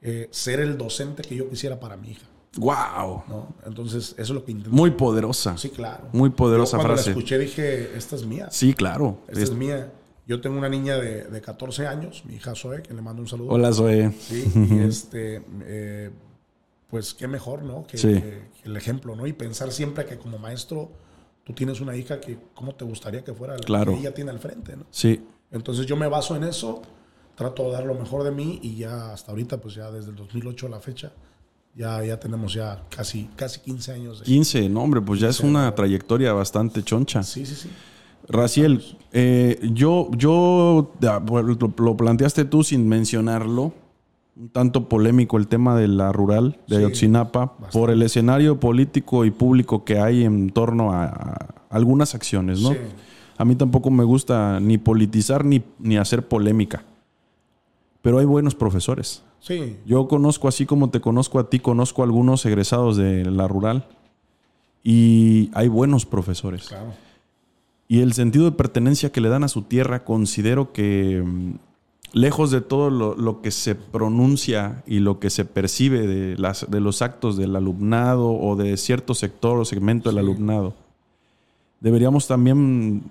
Eh, ser el docente que yo quisiera para mi hija. ¡Wow! ¿no? Entonces, eso es lo que intento. Muy poderosa. Sí, claro. Muy poderosa yo cuando frase. la escuché dije, esta es mía. Sí, claro. Esta es, mía. Yo tengo una niña de, de, 14 años, mi hija Zoe, que le mando un saludo. Hola, Zoe. Sí, y este, eh, pues qué mejor, ¿no? Que, el ejemplo, ¿no? Y pensar siempre que como maestro tú tienes una hija que cómo te gustaría que fuera la claro. que ella tiene al frente, ¿no? Sí. Entonces yo me baso en eso, trato de dar lo mejor de mí y ya hasta ahorita, pues ya desde el 2008 a la fecha, ya, ya tenemos ya casi, casi 15 años. De, 15, no, hombre, pues ya es una trayectoria bastante choncha. sí, sí, sí. Raciel, eh, yo, yo lo planteaste tú sin mencionarlo. Un tanto polémico el tema de la rural de Sí, Ayotzinapa bastante. por el escenario político y público que hay en torno a, a algunas acciones, ¿no? Sí. A mí tampoco me gusta ni politizar ni, ni hacer polémica. Pero hay buenos profesores. Sí, Yo conozco, así como te conozco a ti, conozco a algunos egresados de la rural. Y hay buenos profesores. claro. Y el sentido de pertenencia que le dan a su tierra, considero que mm, lejos de todo lo, lo que se pronuncia y lo que se percibe de, las, de los actos del alumnado o de cierto sector o segmento del alumnado, deberíamos también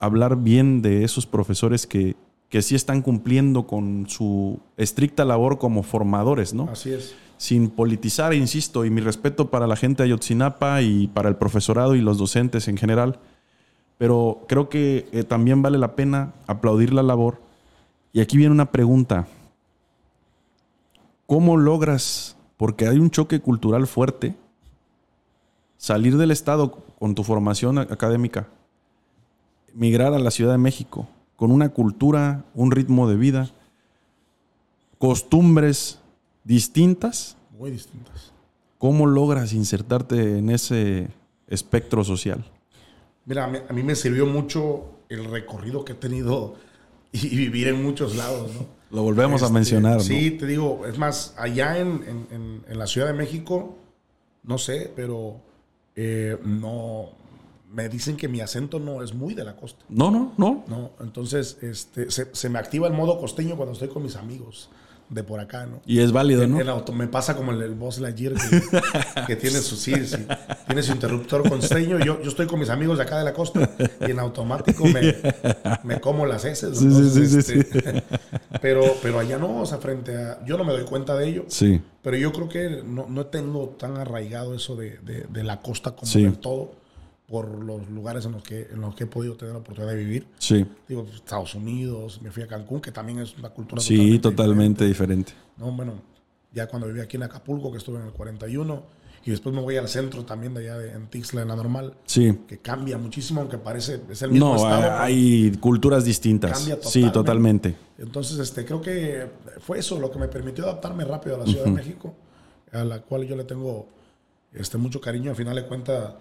hablar bien de esos profesores que, que sí están cumpliendo con su estricta labor como formadores, ¿no? Así es. sin politizar, insisto, y mi respeto para la gente de Ayotzinapa y para el profesorado y los docentes en general. Pero creo que eh, también vale la pena aplaudir la labor. Y aquí viene una pregunta. ¿Cómo logras, porque hay un choque cultural fuerte, salir del Estado con tu formación académica, migrar a la Ciudad de México con una cultura, un ritmo de vida, costumbres distintas? Muy distintas. ¿Cómo logras insertarte en ese espectro social? Mira, a mí, a mí me sirvió mucho el recorrido que he tenido y, vivir en muchos lados, ¿no? Lo volvemos a Este, mencionar, ¿no? Sí, te digo, es más, allá en, en- en- en la Ciudad de México, no sé, pero eh, no. Me dicen que mi acento no es muy de la costa. No, no, no. No, entonces este, se, se me activa el modo costeño cuando estoy con mis amigos de por acá, ¿no? Y es válido, ¿no? auto, me pasa como el, el Buzz Lightyear que, que tiene su sí, sí, tiene su interruptor costeño. Yo, yo estoy con mis amigos de acá de la costa y en automático me, me como las heces. Sí, sí, sí, sí, este, Pero, pero allá no, o sea, frente a. Yo no me doy cuenta de ello, Sí, pero yo creo que no, no tengo tan arraigado eso de, de- de la costa como del todo por los lugares en los, que, en los que he podido tener la oportunidad de vivir. sí. Digo, Estados Unidos, me fui a Cancún, que también es una cultura Sí, totalmente diferente. no, bueno, ya cuando viví aquí en Acapulco, que estuve en el 41, y después me voy al centro también de allá de, en Tixla, en la normal, Sí. que cambia muchísimo, aunque parece, es el mismo No, estado. pero hay culturas distintas. Cambia Sí, totalmente. totalmente. Entonces, este, creo que fue eso lo que me permitió adaptarme rápido a la Ciudad de México, a la cual yo le tengo este, mucho cariño. Al final de cuentas,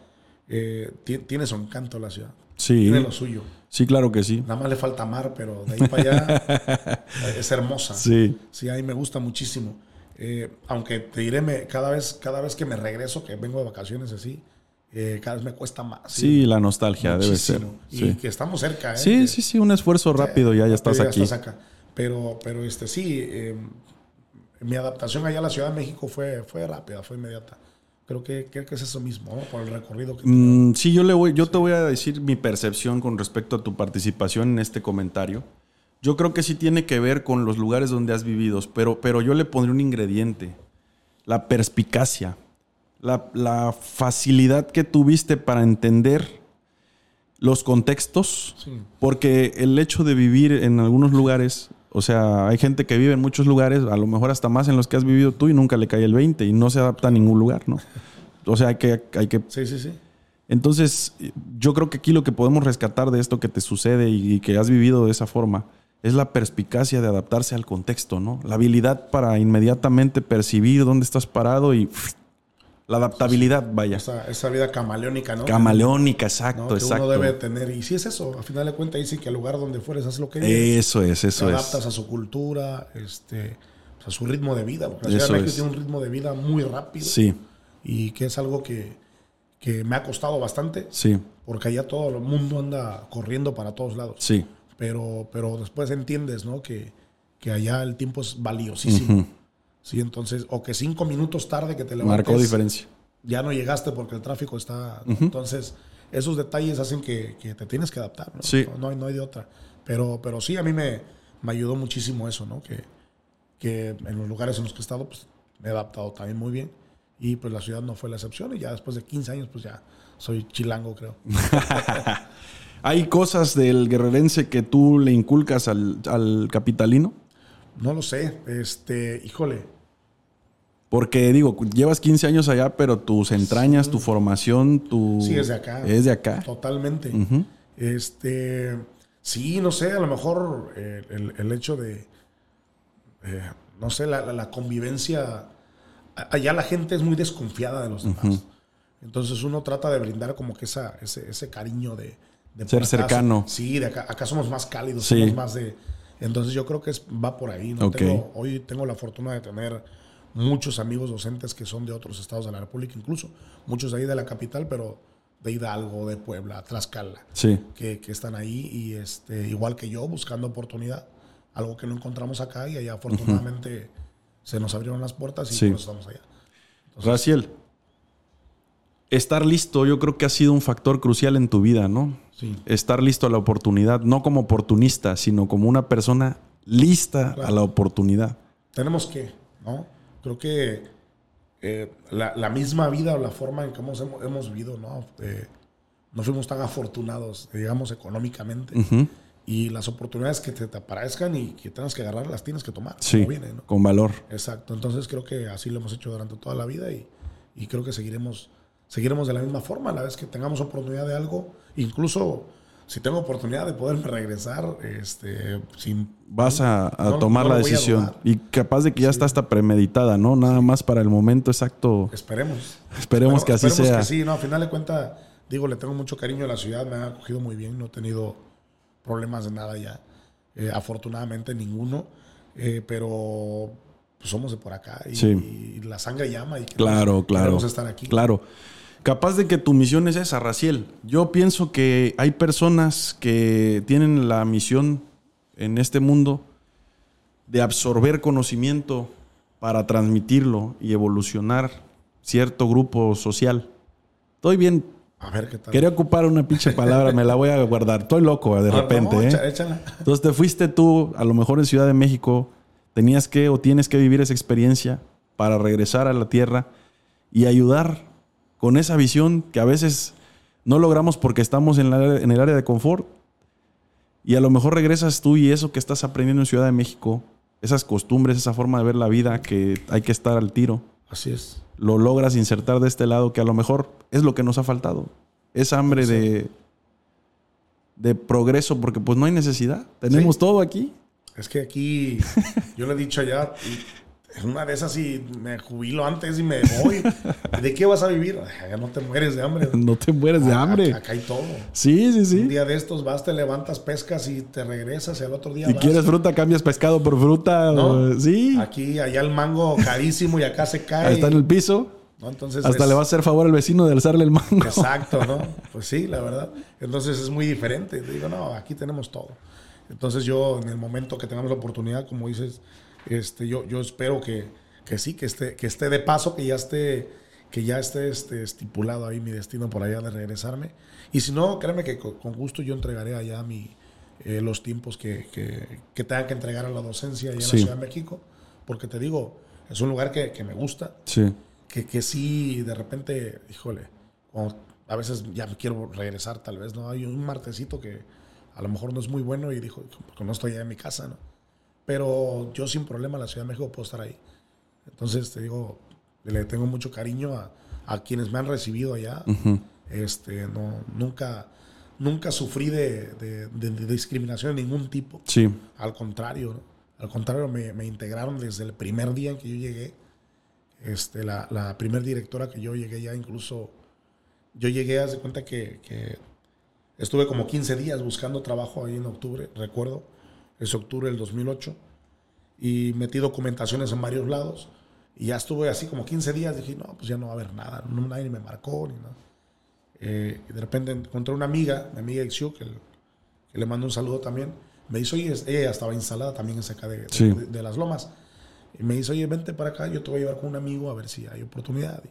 eh, ti- tiene su encanto la ciudad. Sí, Tiene lo suyo. sí, claro que sí. Nada más le falta mar, pero de ahí para allá es hermosa. Sí, Sí, a mí me gusta muchísimo. Eh, aunque te diré, me- cada, vez, cada vez que me regreso, que vengo de vacaciones así, eh, cada vez me cuesta más. sí, la nostalgia debe ser. muchísimo. Y Sí. que estamos cerca. ¿eh? sí, Que- sí, sí, un esfuerzo rápido, ya, ya estás aquí. acá. Pero, pero este, sí, eh, mi adaptación allá a la Ciudad de México fue, fue rápida, fue inmediata. Creo que, creo que es eso mismo, ¿no? por el recorrido que Mm, sí, yo, le voy, yo te voy a decir mi percepción con respecto a tu participación en este comentario. Yo creo que sí tiene que ver con los lugares donde has vivido, pero, pero yo le pondré un ingrediente, la perspicacia, la, la facilidad que tuviste para entender los contextos, Sí. porque el hecho de vivir en algunos lugares, o sea, hay gente que vive en muchos lugares, a lo mejor hasta más en los que has vivido tú y nunca le cae el 20 y no se adapta a ningún lugar, ¿no? O sea, hay que, hay que Sí, sí, sí. entonces, yo creo que aquí lo que podemos rescatar de esto que te sucede y, que has vivido de esa forma es la perspicacia de adaptarse al contexto, ¿no? La habilidad para inmediatamente percibir dónde estás parado y la adaptabilidad, vaya. Esa, esa vida camaleónica, ¿no? Camaleónica, ¿no? exacto, Que exacto. uno debe tener. Y sí es eso, a final de cuentas dice que al lugar donde fueres haz lo que quieres. Eso es, te eso adaptas es. a su cultura, este, pues, a su ritmo de vida. Porque la Ciudad Eso de México es. tiene un ritmo de vida muy rápido. Sí, Y que es algo que, que me ha costado bastante. sí, Porque allá todo el mundo anda corriendo para todos lados. sí. Pero, pero después entiendes, ¿no? Que, que allá el tiempo es valiosísimo. Ujú. Sí, entonces, o que cinco minutos tarde que te levantes. Marcó diferencia. Ya no llegaste porque el tráfico está. ¿no? Entonces, esos detalles hacen que, que te tienes que adaptar. ¿no? Sí. No, no hay, no hay de otra. Pero, pero sí, a mí me, me ayudó muchísimo eso, ¿no? Que, que en los lugares en los que he estado, pues me he adaptado también muy bien. Y pues la ciudad no fue la excepción. Y ya después de 15 años, pues ya soy chilango, creo. ¿Hay cosas del guerrerense que tú le inculcas al, al capitalino? No lo sé. Este, híjole. Porque digo, llevas 15 años allá, pero tus entrañas, tu formación, tu... Sí, es de acá. Es de acá. Totalmente. Este, sí, no sé, a lo mejor eh, el, hecho de, eh, no sé, la, convivencia, allá la gente es muy desconfiada de los demás. Entonces uno trata de brindar como que esa, ese, cariño de... Ser cercano. Sí, de acá, acá somos más cálidos, somos más de... Entonces yo creo que es, va por ahí. ¿no? hoy tengo la fortuna de tener muchos amigos docentes que son de otros estados de la República, incluso muchos de ahí de la capital, pero de Hidalgo, de Puebla, Tlaxcala, sí. que, están ahí y este, igual que yo, buscando oportunidad, algo que no encontramos acá y allá afortunadamente se nos abrieron las puertas y por eso estamos allá. Raciel, estar listo yo creo que ha sido un factor crucial en tu vida, ¿no? Sí. Estar listo a la oportunidad, no como oportunista, sino como una persona lista a la oportunidad. Tenemos que, ¿no? Creo que eh, la, misma vida o la forma en que hemos, hemos vivido, ¿no? Eh, no fuimos tan afortunados, digamos, económicamente. Y las oportunidades que te, aparezcan y que tengas que agarrar, las tienes que tomar. Sí, con valor. Exacto. Entonces creo que así lo hemos hecho durante toda la vida y, y creo que seguiremos, seguiremos de la misma forma. A la vez que tengamos oportunidad de algo, incluso si tengo oportunidad de poderme regresar, este, sin... Vas a, tomar la decisión. y capaz de que ya está hasta premeditada, ¿no? Nada más para el momento exacto. Esperemos. Esperemos que así esperemos sea. Que sí, no, a final de cuentas, digo, le tengo mucho cariño a la ciudad, me ha acogido muy bien, no he tenido problemas de nada ya. Eh, afortunadamente ninguno. Eh, pero pues, somos de por acá y, la sangre llama y claro, claro, estar aquí. Claro. Capaz de que tu misión es esa, Raciel. Yo pienso que hay personas que tienen la misión en este mundo de absorber conocimiento para transmitirlo y evolucionar cierto grupo social. Estoy bien. A ver qué tal. Quería ocupar una pinche palabra, me la voy a guardar. Estoy loco de repente. ¿eh? Entonces te fuiste tú, a lo mejor en Ciudad de México, tenías que o tienes que vivir esa experiencia para regresar a la tierra y ayudar con esa visión que a veces no logramos porque estamos en, el área de confort. Y a lo mejor regresas tú y eso que estás aprendiendo en Ciudad de México, esas costumbres, esa forma de ver la vida que hay que estar al tiro. Así es. Lo logras insertar de este lado que a lo mejor es lo que nos ha faltado. Esa hambre de, de progreso, porque pues no hay necesidad. Tenemos todo aquí. Es que aquí, yo le he dicho allá, es una de esas y me jubilo antes y me voy. ¿De qué vas a vivir? Ya no te mueres de hambre. No te mueres de hambre. Acá, hay todo. Sí, sí, sí. Un día de estos vas, te levantas, pescas y te regresas y al otro día Si quieres fruta, cambias pescado por fruta. sí. Aquí, allá el mango carísimo y acá se cae. está en el piso. Entonces Hasta le va a hacer favor al vecino de alzarle el mango. Exacto, ¿no? Pues sí, la verdad. Entonces es muy diferente. Digo, no, aquí tenemos todo. Entonces yo, en el momento que tengamos la oportunidad, como dices, este, yo, yo espero que, que sí, que esté, que esté de paso, que ya esté, que ya esté este, estipulado ahí mi destino por allá de regresarme. Y si no, créeme que con, gusto yo entregaré allá mi, eh, los tiempos que, que, que, tenga que entregar a la docencia allá en la Ciudad de México. Porque te digo, es un lugar que, que me gusta. Sí. Que, que sí, de repente, híjole, a veces ya quiero regresar tal vez, ¿no? Hay un martesito que a lo mejor no es muy bueno y dijo, porque no estoy allá en mi casa, ¿no? Pero yo sin problema en la Ciudad de México puedo estar ahí. Entonces, te digo, le tengo mucho cariño a, a quienes me han recibido allá. este, no, nunca, nunca sufrí de, de, discriminación de ningún tipo. Sí. Al contrario, al contrario, me, me, integraron desde el primer día en que yo llegué. Este, la, la primer directora que yo llegué ya, incluso, yo llegué, a de cuenta que, que estuve como 15 días buscando trabajo ahí en octubre, recuerdo es octubre del 2008, y metí documentaciones en varios lados. Y ya estuve así como 15 días, dije, no, pues ya no va a haber nada, no, nadie me marcó ni nada. Eh, y de repente encontré una amiga, mi amiga Ixiu, que, le mando un saludo también. Me dice, oye, ella estaba instalada también en cerca de, de, las lomas. Y me dice, oye, vente para acá, yo te voy a llevar con un amigo a ver si hay oportunidad.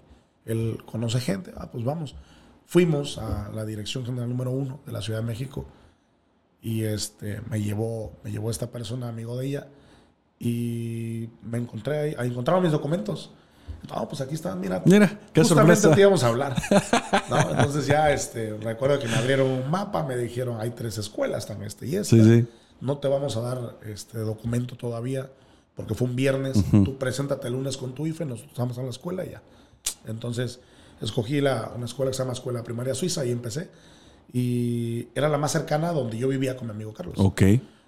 él conoce gente, ah, pues vamos. Fuimos a la dirección general número uno de la Ciudad de México y este, me llevó, me llevó esta persona, amigo de ella, y me encontré ahí, ahí encontraron mis documentos. No, pues aquí están, mira. Mira, qué justamente te íbamos a hablar. Entonces ya, este, recuerdo que me abrieron un mapa, me dijeron, hay tres escuelas, están este y este. Sí, sí. No te vamos a dar este documento todavía porque fue un viernes, tú preséntate el lunes con tu IFE, nos vamos a la escuela y ya. Entonces, escogí la, una escuela que se llama Escuela Primaria Suiza y empecé. Y era la más cercana donde yo vivía con mi amigo Carlos. Ok.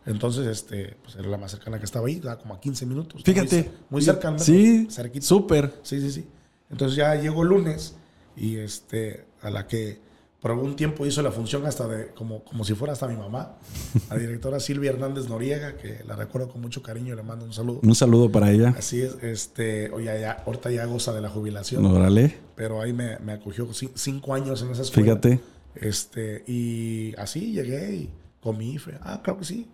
Entonces, este, pues era la más cercana que estaba ahí, estaba como a 15 minutos. Fíjate. Muy, muy cercana. Sí, cerquita. súper. Sí, sí, sí. Entonces ya llegó el lunes y este, a la que por algún tiempo hizo la función hasta de, como, como si fuera hasta mi mamá, la directora Silvia Hernández Noriega, que la recuerdo con mucho cariño y le mando un saludo. Un saludo para ella. Así es, este, oye, ya, ahorita ya goza de la jubilación. Órale. Pero ahí me, me acogió ci- cinco años en esa escuela. Fíjate. Este, y así llegué y con mi IFE. Ah, claro que sí.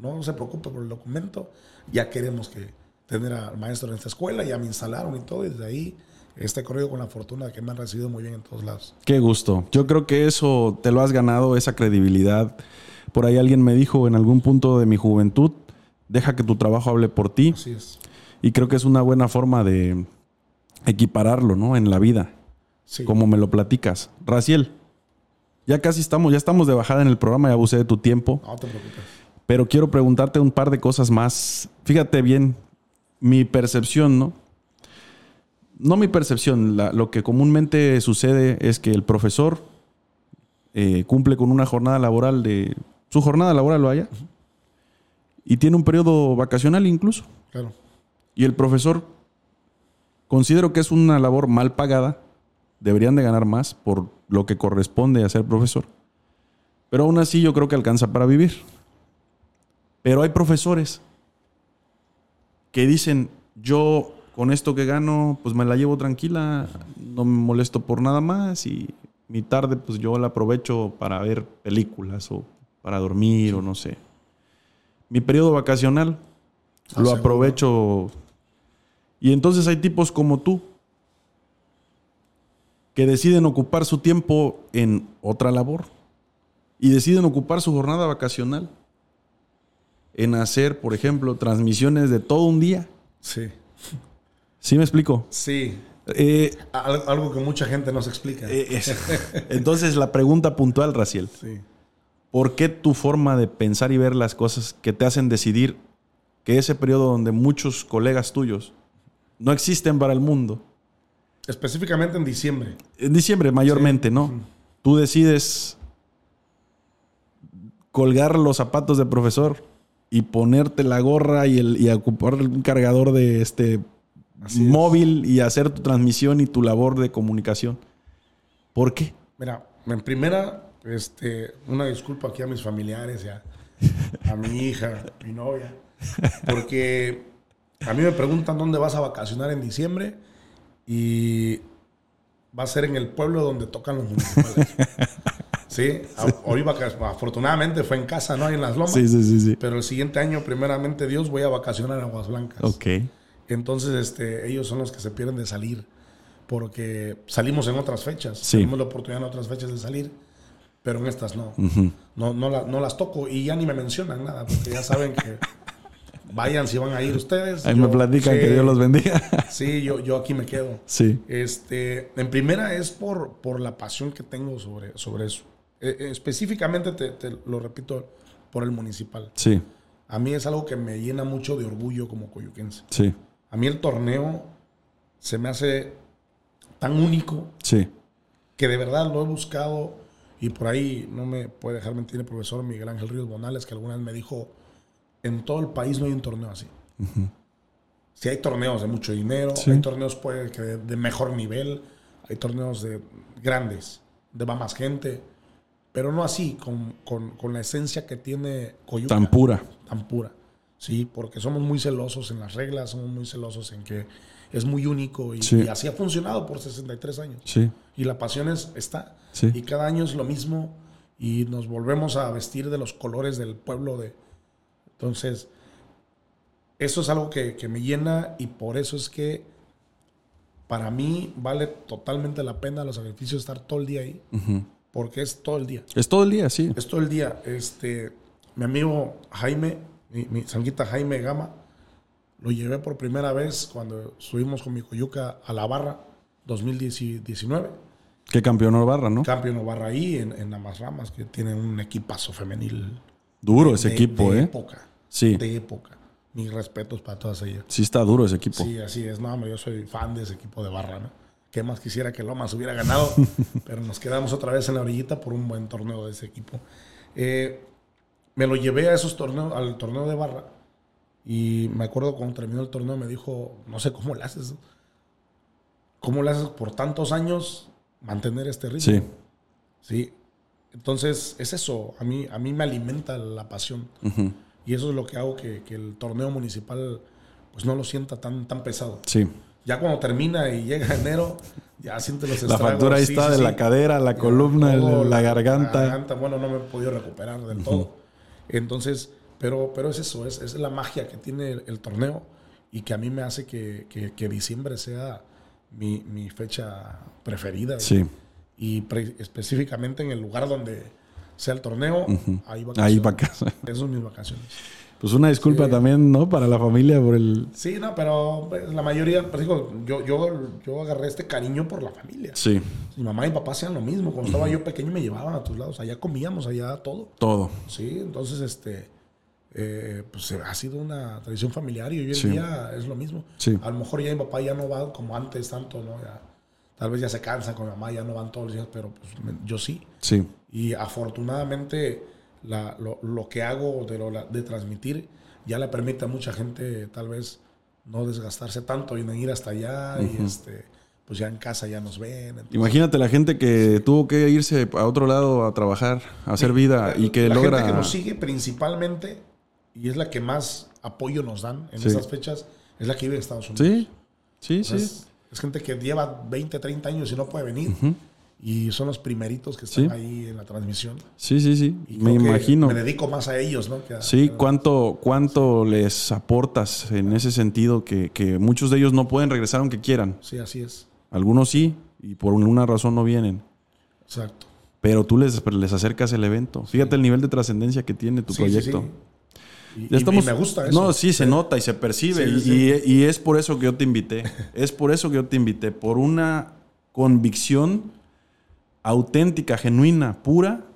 No se preocupe por el documento. Ya queremos que tener al maestro en esta escuela. Ya me instalaron y todo. Y desde ahí este corrido con la fortuna de que me han recibido muy bien en todos lados. Qué gusto. Yo creo que eso te lo has ganado, esa credibilidad. Por ahí alguien me dijo en algún punto de mi juventud, deja que tu trabajo hable por ti. Así es. Y creo que es una buena forma de equipararlo, ¿no? En la vida, Sí. como me lo platicas. Raciel, ya casi estamos, ya estamos de bajada en el programa, ya abusé de tu tiempo. No te preocupes. Pero quiero preguntarte un par de cosas más. Fíjate bien, mi percepción, ¿no? No mi percepción, la- lo que comúnmente sucede es que el profesor eh, cumple con una jornada laboral de... Su jornada laboral lo haya. Y tiene un periodo vacacional incluso. Claro. Y el profesor, considero que es una labor mal pagada. Deberían de ganar más por lo que corresponde a ser profesor. Pero aún así yo creo que alcanza para vivir. Pero hay profesores que dicen, yo con esto que gano, pues me la llevo tranquila, no me molesto por nada más y mi tarde pues yo la aprovecho para ver películas o para dormir o no sé. Mi periodo vacacional Ah, lo seguro. aprovecho. Y entonces hay tipos como tú que deciden ocupar su tiempo en otra labor y deciden ocupar su jornada vacacional en hacer, por ejemplo, transmisiones de todo un día. Sí. ¿Sí me explico? Sí. Eh, Al- Algo que mucha gente no se explica. eh, es- entonces la pregunta puntual, Raciel, sí. ¿por qué tu forma de pensar y ver las cosas que te hacen decidir que ese periodo donde muchos colegas tuyos no existen para el mundo, Específicamente en diciembre. En diciembre, mayormente, ¿no? Tú decides colgar los zapatos de profesor y ponerte la gorra y, el, y ocupar un cargador de este Así es. móvil y hacer tu transmisión y tu labor de comunicación. ¿Por qué? Mira, en primera, este, una disculpa aquí a mis familiares, ya, a mi hija, mi novia, porque a mí me preguntan dónde vas a vacacionar en diciembre y va a ser en el pueblo donde tocan los municipales. Sí, a- hoy afortunadamente fue en casa, no en las lomas. Sí, sí, sí, sí. Pero el siguiente año, primeramente Dios, voy a vacacionar en Aguas Blancas. Ok. Entonces, este, ellos son los que se pierden de salir. Porque salimos en otras fechas. Sí. Tenemos la oportunidad en otras fechas de salir. Pero en estas no. no, no, la- no las toco y ya ni me mencionan nada. Porque ya saben que vayan si van a ir ustedes. Ahí Yo- me platican sí, que Dios los bendiga. Sí, yo, yo aquí me quedo. sí. Este, en primera es por, por la pasión que tengo sobre, sobre eso. Eh, eh, específicamente, te, te lo repito, por el municipal. Sí, A mí es algo que me llena mucho de orgullo como coyuquense. sí, A mí el torneo se me hace tan único sí. que de verdad lo he buscado y por ahí no me puede dejar mentir el profesor Miguel Ángel Ríos Bonales que alguna vez me dijo, en todo el país no hay un torneo así. Si hay torneos de mucho dinero, Sí. hay torneos puede que de, de mejor nivel, hay torneos de grandes, de va más gente, pero no así, con, con- con la esencia que tiene Coyuca Tan pura. tan pura. Sí, porque somos muy celosos en las reglas, somos muy celosos en que es muy único y, Sí. y así ha funcionado por 63 años. Sí, Y la pasión es, está. Sí. Y cada año es lo mismo y nos volvemos a vestir de los colores del pueblo. De... Entonces, eso es algo que, que me llena y por eso es que para mí vale totalmente la pena los sacrificios estar todo el día ahí, porque es todo el día. es todo el día, sí. Es todo el día. Este, mi amigo Jaime, mi, mi sanguita Jaime Gama, lo llevé por primera vez cuando subimos con mi coyuca a la barra 2019. Que campeonó Barra, ¿no? Campeón barra ahí en, en Amas Ramas, que tienen un equipazo femenil. Duro ese equipo, de ¿eh? época. Sí. De época. mis respetos para todas ellas. Sí está duro ese equipo. Sí, así es. No, yo soy fan de ese equipo de barra, ¿no? Qué más quisiera que Lomas hubiera ganado, pero nos quedamos otra vez en la orillita por un buen torneo de ese equipo. Eh, me lo llevé a esos torneos, al torneo de barra, y me acuerdo cuando terminó el torneo me dijo, no sé cómo le haces, cómo le haces por tantos años mantener este ritmo. Sí. Sí. Entonces, es eso. A mí, a mí me alimenta la pasión. Y eso es lo que hago que, que, el torneo municipal pues no lo sienta tan, tan pesado. Sí. Ya cuando termina y llega enero, ya siente los estragos. La factura ahí está de la cadera, la columna, la, garganta. La garganta, bueno, no me he podido recuperar del todo. Entonces, pero, pero es eso, es, es la magia que tiene el, torneo y que a mí me hace que, que, que diciembre sea mi, mi, fecha preferida. Sí. Y, específicamente en el lugar donde sea el torneo, ahí va Ahí casa. Esas son mis vacaciones. Pues una disculpa también, ¿no? Para la familia por el... Sí, no, pero la mayoría, pues digo, yo, yo, yo agarré este cariño por la familia. Sí. Mi mamá y mi papá hacían lo mismo. Cuando estaba yo pequeño me llevaban a tus lados. Allá comíamos, allá todo. Todo. Sí, entonces, este, eh, pues ha sido una tradición familiar y hoy en día es lo mismo. Sí. A lo mejor ya mi papá ya no va como antes tanto, ¿no? Ya, tal vez ya se cansa con mamá, ya no van todos los días, pero pues yo sí. Sí. Y afortunadamente la, lo, lo, que hago de, lo, de transmitir ya le permite a mucha gente tal vez no desgastarse tanto y no ir hasta allá y este pues ya en casa ya nos ven. Entonces, Imagínate la gente que tuvo que irse a otro lado a trabajar, a hacer vida la, y que la logra... gente que nos sigue principalmente y es la que más apoyo nos dan en sí. esas fechas es la que vive en Estados Unidos. Sí, sí, sí. Es, gente que lleva 20, 30 años y no puede venir. Uh -huh. Y son los primeritos que están Sí. ahí en la transmisión. Sí, sí, sí. Y Me imagino. Me dedico más a ellos, ¿no? Que a- Sí, a- ¿cuánto, cuánto les aportas en ese sentido que, que muchos de ellos no pueden regresar aunque quieran? Sí, así es. Algunos sí, y por una razón no vienen. Exacto. Pero tú les, les acercas el evento. Fíjate el nivel de trascendencia que tiene tu Sí, sí, proyecto. Y, estamos- me gusta eso. No, sí, se nota y se percibe. Sí, y, sí, y- y es por eso que yo te invité. es por eso que yo te invité. Por una convicción auténtica, genuina, pura,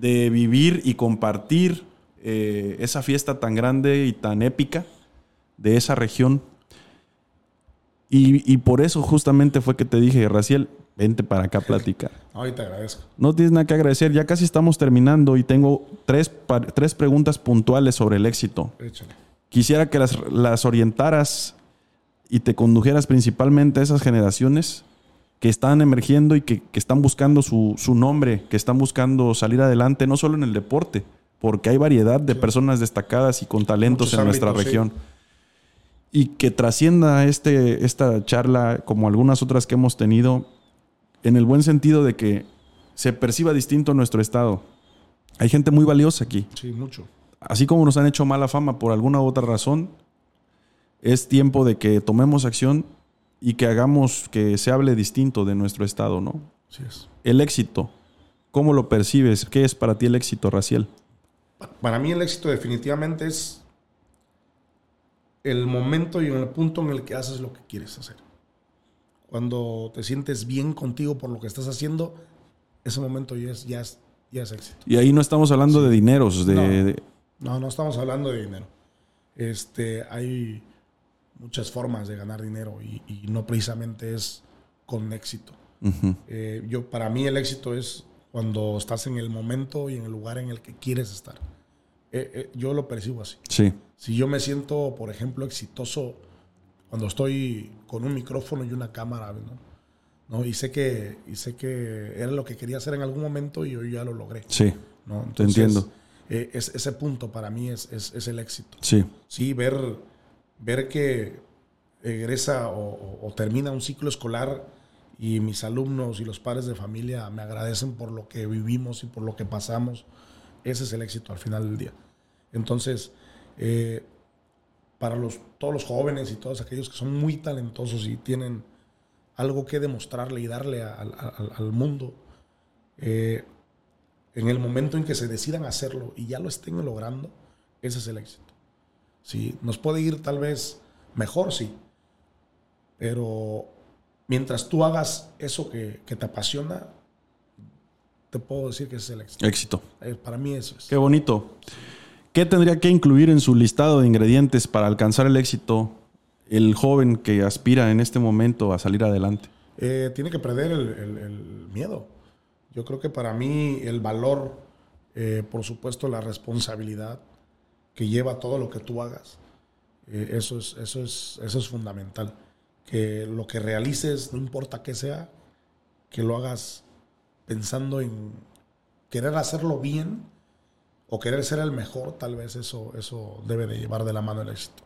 de vivir y compartir eh, esa fiesta tan grande y tan épica de esa región. Y, y por eso justamente fue que te dije, Raciel, vente para acá a platicar. Ay, te agradezco. No tienes nada que agradecer, ya casi estamos terminando y tengo tres, tres preguntas puntuales sobre el éxito. Échale. Quisiera que las, las orientaras y te condujeras principalmente a esas generaciones que están emergiendo y que, que están buscando su, su nombre, que están buscando salir adelante, no solo en el deporte, porque hay variedad de personas destacadas y con talentos Muchos en nuestra ámbitos, sí. región. Y que trascienda este, esta charla, como algunas otras que hemos tenido, en el buen sentido de que se perciba distinto nuestro estado. Hay gente muy valiosa aquí Sí, mucho. así como nos han hecho mala fama por alguna u otra razón, es tiempo de que tomemos acción y que hagamos que se hable distinto de nuestro estado, ¿no? Así es. El éxito, ¿cómo lo percibes? ¿Qué es para ti el éxito, Raciel? Para mí el éxito definitivamente es el momento y el punto en el que haces lo que quieres hacer. Cuando te sientes bien contigo por lo que estás haciendo, ese momento ya es, ya es, ya es éxito. Y ahí no estamos hablando de dineros, de, No. de- No, no estamos hablando de dinero. Este, hay muchas formas de ganar dinero y, y no precisamente es con éxito. Eh, yo, para mí el éxito es cuando estás en el momento y en el lugar en el que quieres estar. Eh, eh, yo lo percibo así. Sí, Si yo me siento, por ejemplo, exitoso cuando estoy con un micrófono y una cámara, ¿no? ¿No? Y sé que y sé que era lo que quería hacer en algún momento y hoy ya lo logré. sí, ¿no? Te entiendo. eh, es- ese punto para mí es, es- es el éxito. sí, Sí, ver, ver que egresa o, o- o termina un ciclo escolar y mis alumnos y los padres de familia me agradecen por lo que vivimos y por lo que pasamos, ese es el éxito al final del día. Entonces, eh, para los, todos los jóvenes y todos aquellos que son muy talentosos y tienen algo que demostrarle y darle a- al- mundo, eh, en el momento en que se decidan hacerlo y ya lo estén logrando, ese es el éxito. Sí, nos puede ir tal vez mejor, sí, pero mientras tú hagas eso que, que te apasiona, te puedo decir que ese es el éxito. éxito. Eh, para mí eso es. Qué bonito. ¿Qué tendría que incluir en su listado de ingredientes para alcanzar el éxito el joven que aspira en este momento a salir adelante? Eh, tiene que perder el, miedo. Yo creo que para mí el valor, eh, por supuesto la responsabilidad que lleva todo lo que tú hagas, eh, eso, es, eso, es, eso es fundamental. Que lo que realices, no importa qué sea, que lo hagas pensando en querer hacerlo bien o querer ser el mejor, tal vez eso, eso debe de llevar de la mano el éxito.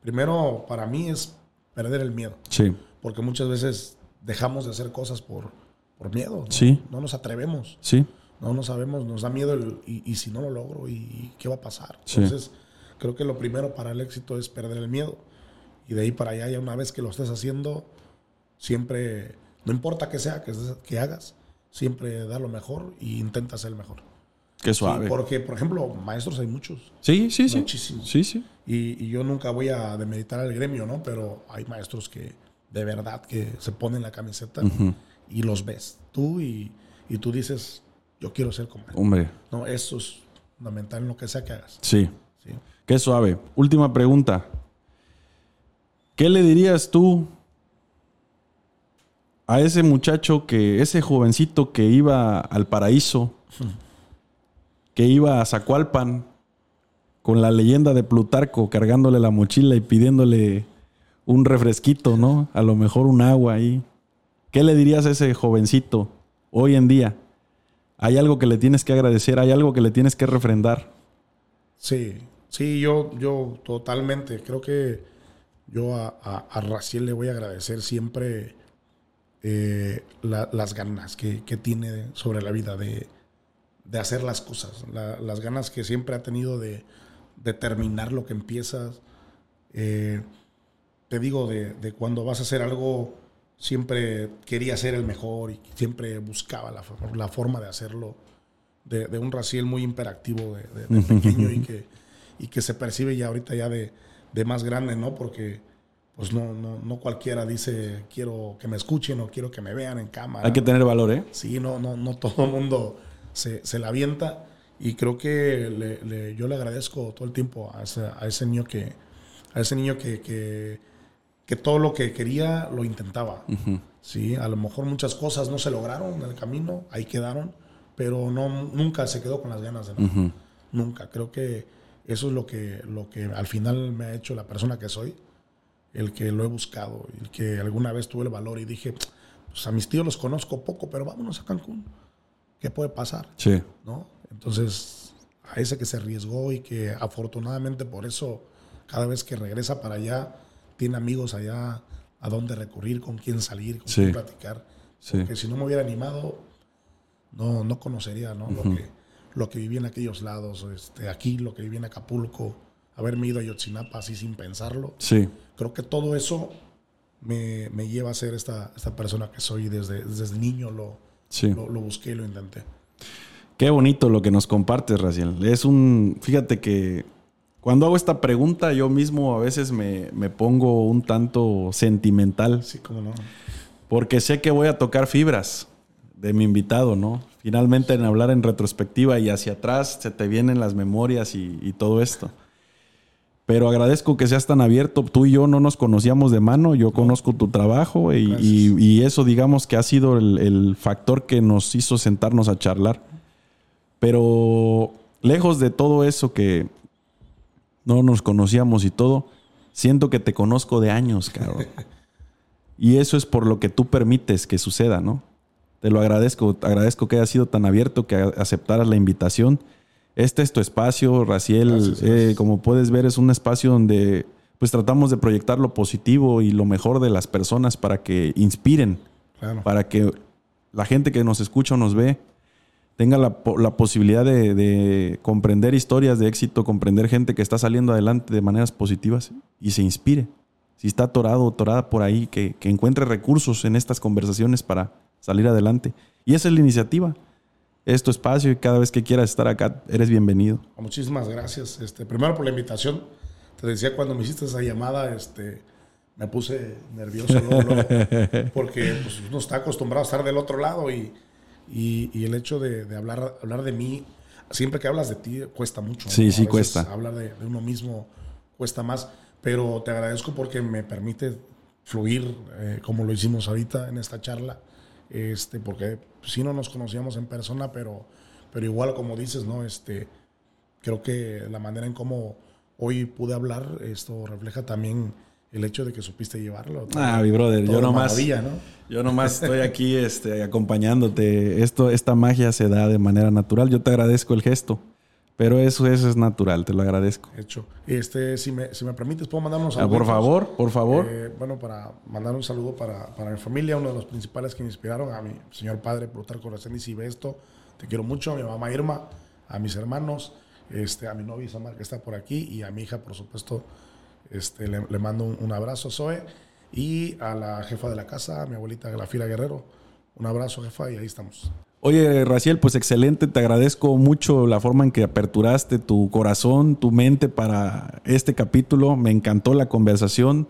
Primero, para mí es perder el miedo. Sí. Porque muchas veces dejamos de hacer cosas por, por miedo. ¿no? Sí. No nos atrevemos. Sí. No, no sabemos, nos da miedo y, si no lo logro, ¿y qué va a pasar? Entonces, creo que lo primero para el éxito es perder el miedo. Y de ahí para allá, ya una vez que lo estés haciendo, siempre, no importa qué sea que, que hagas, siempre da lo mejor e intenta ser el mejor. Qué suave. porque, por ejemplo, maestros hay muchos. Sí, sí, sí. Muchísimos. Sí, sí. Y, yo nunca voy a demeritar al gremio, ¿no? Pero hay maestros que de verdad que se ponen la camiseta y los ves tú y, y, tú dices, yo quiero ser como él. Hombre. No, eso es fundamental en lo que sea que hagas. Sí. sí. Qué suave. Última pregunta. ¿Qué le dirías tú a ese muchacho que, ese jovencito que iba al paraíso, que iba a Zacualpan con la leyenda de Plutarco cargándole la mochila y pidiéndole un refresquito, ¿no? A lo mejor un agua ahí. ¿Qué le dirías a ese jovencito hoy en día? Hay algo que le tienes que agradecer, hay algo que le tienes que refrendar. Sí, sí, yo, yo totalmente. Creo que yo a, a, Raciel le voy a agradecer siempre eh, las ganas que, tiene sobre la vida de, hacer las cosas, las ganas que siempre ha tenido de, de terminar lo que empiezas. Eh, te digo, de, cuando vas a hacer algo, siempre quería ser el mejor y siempre buscaba la, la forma de hacerlo. De, un Raciel muy imperactivo de, pequeño y que, y que se percibe ya ahorita ya de, más grande, ¿no? Porque pues no, no, no cualquiera dice quiero que me escuchen o quiero que me vean en cámara. Hay que tener valor, ¿eh? Sí, no, no, no todo el mundo se, se la avienta. Y creo que yo le agradezco todo el tiempo a ese, a ese niño que, a ese niño que, que, todo lo que quería lo intentaba. Sí, a lo mejor muchas cosas no se lograron en el camino, ahí quedaron, pero no, nunca se quedó con las ganas de nada. Nunca. Creo que eso es lo que, lo que al final me ha hecho la persona que soy, el que lo he buscado, el que alguna vez tuve el valor y dije, pues a mis tíos los conozco poco, pero vámonos a Cancún. ¿Qué puede pasar? Sí. ¿No? Entonces, a ese que se arriesgó y que afortunadamente por eso cada vez que regresa para allá, tiene amigos allá a dónde recurrir, con quién salir, con quién platicar. Porque si no me hubiera animado, no, no conocería ¿no? lo, que, lo que viví en aquellos lados, este, aquí, lo que viví en Acapulco, haberme ido a Yotzinapa así sin pensarlo. Sí. Creo que todo eso me, me lleva a ser esta, esta persona que soy. Desde, desde niño lo, lo, lo busqué y lo intenté. Qué bonito lo que nos compartes, Raciel. Es un. Fíjate que cuando hago esta pregunta, yo mismo a veces me, pongo un tanto sentimental. Sí, cómo no. Porque sé que voy a tocar fibras de mi invitado, ¿no? Finalmente en hablar en retrospectiva y hacia atrás se te vienen las memorias y, todo esto. Pero agradezco que seas tan abierto. Tú y yo no nos conocíamos de mano. Yo conozco tu trabajo y, eso, digamos, que ha sido el, factor que nos hizo sentarnos a charlar. Pero lejos de todo eso que no nos conocíamos y todo, siento que te conozco de años, cabrón. y eso es por lo que tú permites que suceda, ¿no? Te lo agradezco, agradezco que hayas sido tan abierto, que aceptaras la invitación. Este es tu espacio, Raciel. Eh, como puedes ver, es un espacio donde pues tratamos de proyectar lo positivo y lo mejor de las personas para que inspiren, para que la gente que nos escucha o nos ve tenga la, posibilidad de, comprender historias de éxito, comprender gente que está saliendo adelante de maneras positivas y se inspire. Si está atorado o atorada por ahí, que, encuentre recursos en estas conversaciones para salir adelante. Y esa es la iniciativa. Es tu espacio y cada vez que quieras estar acá, eres bienvenido. Muchísimas gracias. Este, primero por la invitación. Te decía cuando me hiciste esa llamada, este, me puse nervioso porque pues, uno está acostumbrado a estar del otro lado y, y, el hecho de, hablar, hablar de mí, siempre que hablas de ti cuesta mucho. Sí, ¿no? sí, cuesta. Hablar de, de uno mismo cuesta más, pero te agradezco porque me permite fluir eh, como lo hicimos ahorita en esta charla, este, porque sí no nos conocíamos en persona, pero, pero igual como dices, ¿no? Este, creo que la manera en cómo hoy pude hablar, esto refleja también el hecho de que supiste llevarlo. Ah, mi brother, yo nomás, ¿no? yo nomás estoy aquí este, acompañándote. Esto, esta magia se da de manera natural. Yo te agradezco el gesto, pero eso, eso es natural, te lo agradezco. Hecho. Este, si me, si me permites, puedo mandar unos Ah, por favor, por favor. Eh, bueno, para mandar un saludo para, para mi familia, uno de los principales que me inspiraron, a mi señor padre Plutarco Corazón y si ve esto, te quiero mucho, a mi mamá Irma, a mis hermanos, este, a mi novia Isamar que está por aquí y a mi hija, por supuesto, este, le, le mando un, un abrazo, Zoe, y a la jefa de la casa, a mi abuelita Glafira Guerrero, un abrazo, jefa, y ahí estamos. Oye, Raciel, pues excelente. Te agradezco mucho la forma en que aperturaste tu corazón, tu mente para este capítulo. Me encantó la conversación.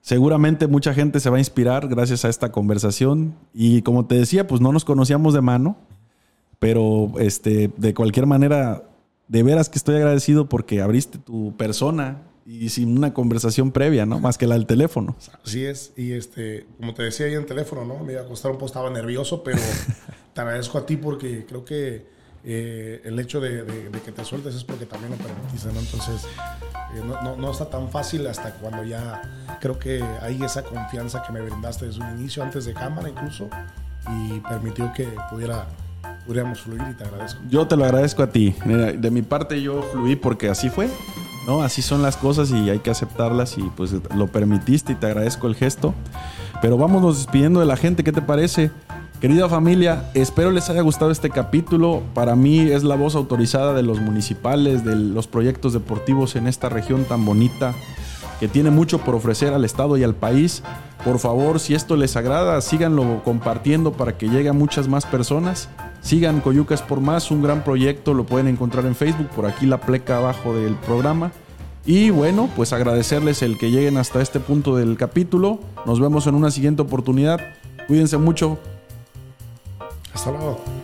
Seguramente mucha gente se va a inspirar gracias a esta conversación. Y como te decía, pues no nos conocíamos de mano, pero este, de cualquier manera, de veras que estoy agradecido porque abriste tu persona y sin una conversación previa, ¿no? Más que la del teléfono. Así es, y este, como te decía ahí en el teléfono, ¿no? Me iba a costar un poco, estaba nervioso, pero te agradezco a ti porque creo que eh, el hecho de, de- de que te sueltes es porque también lo permitiste, ¿no? Entonces, eh, no, no- no está tan fácil hasta cuando ya creo que hay esa confianza que me brindaste desde un inicio, antes de cámara incluso, y permitió que pudiera, pudiéramos fluir y te agradezco. Yo te lo agradezco a ti. Mira, de mi parte yo fluí porque así fue. ¿no? Así son las cosas y hay que aceptarlas y pues lo permitiste y te agradezco el gesto. Pero vámonos despidiendo de la gente, ¿qué te parece? Querida familia, espero les haya gustado este capítulo. Para mí es la voz autorizada de los municipales, de los proyectos deportivos en esta región tan bonita, que tiene mucho por ofrecer al Estado y al país. Por favor, si esto les agrada, síganlo compartiendo para que llegue a muchas más personas. Sigan Coyucas por Más, un gran proyecto, lo pueden encontrar en Facebook, por aquí la pleca abajo del programa. Y bueno, pues agradecerles el que lleguen hasta este punto del capítulo. Nos vemos en una siguiente oportunidad. Cuídense mucho. Hasta luego.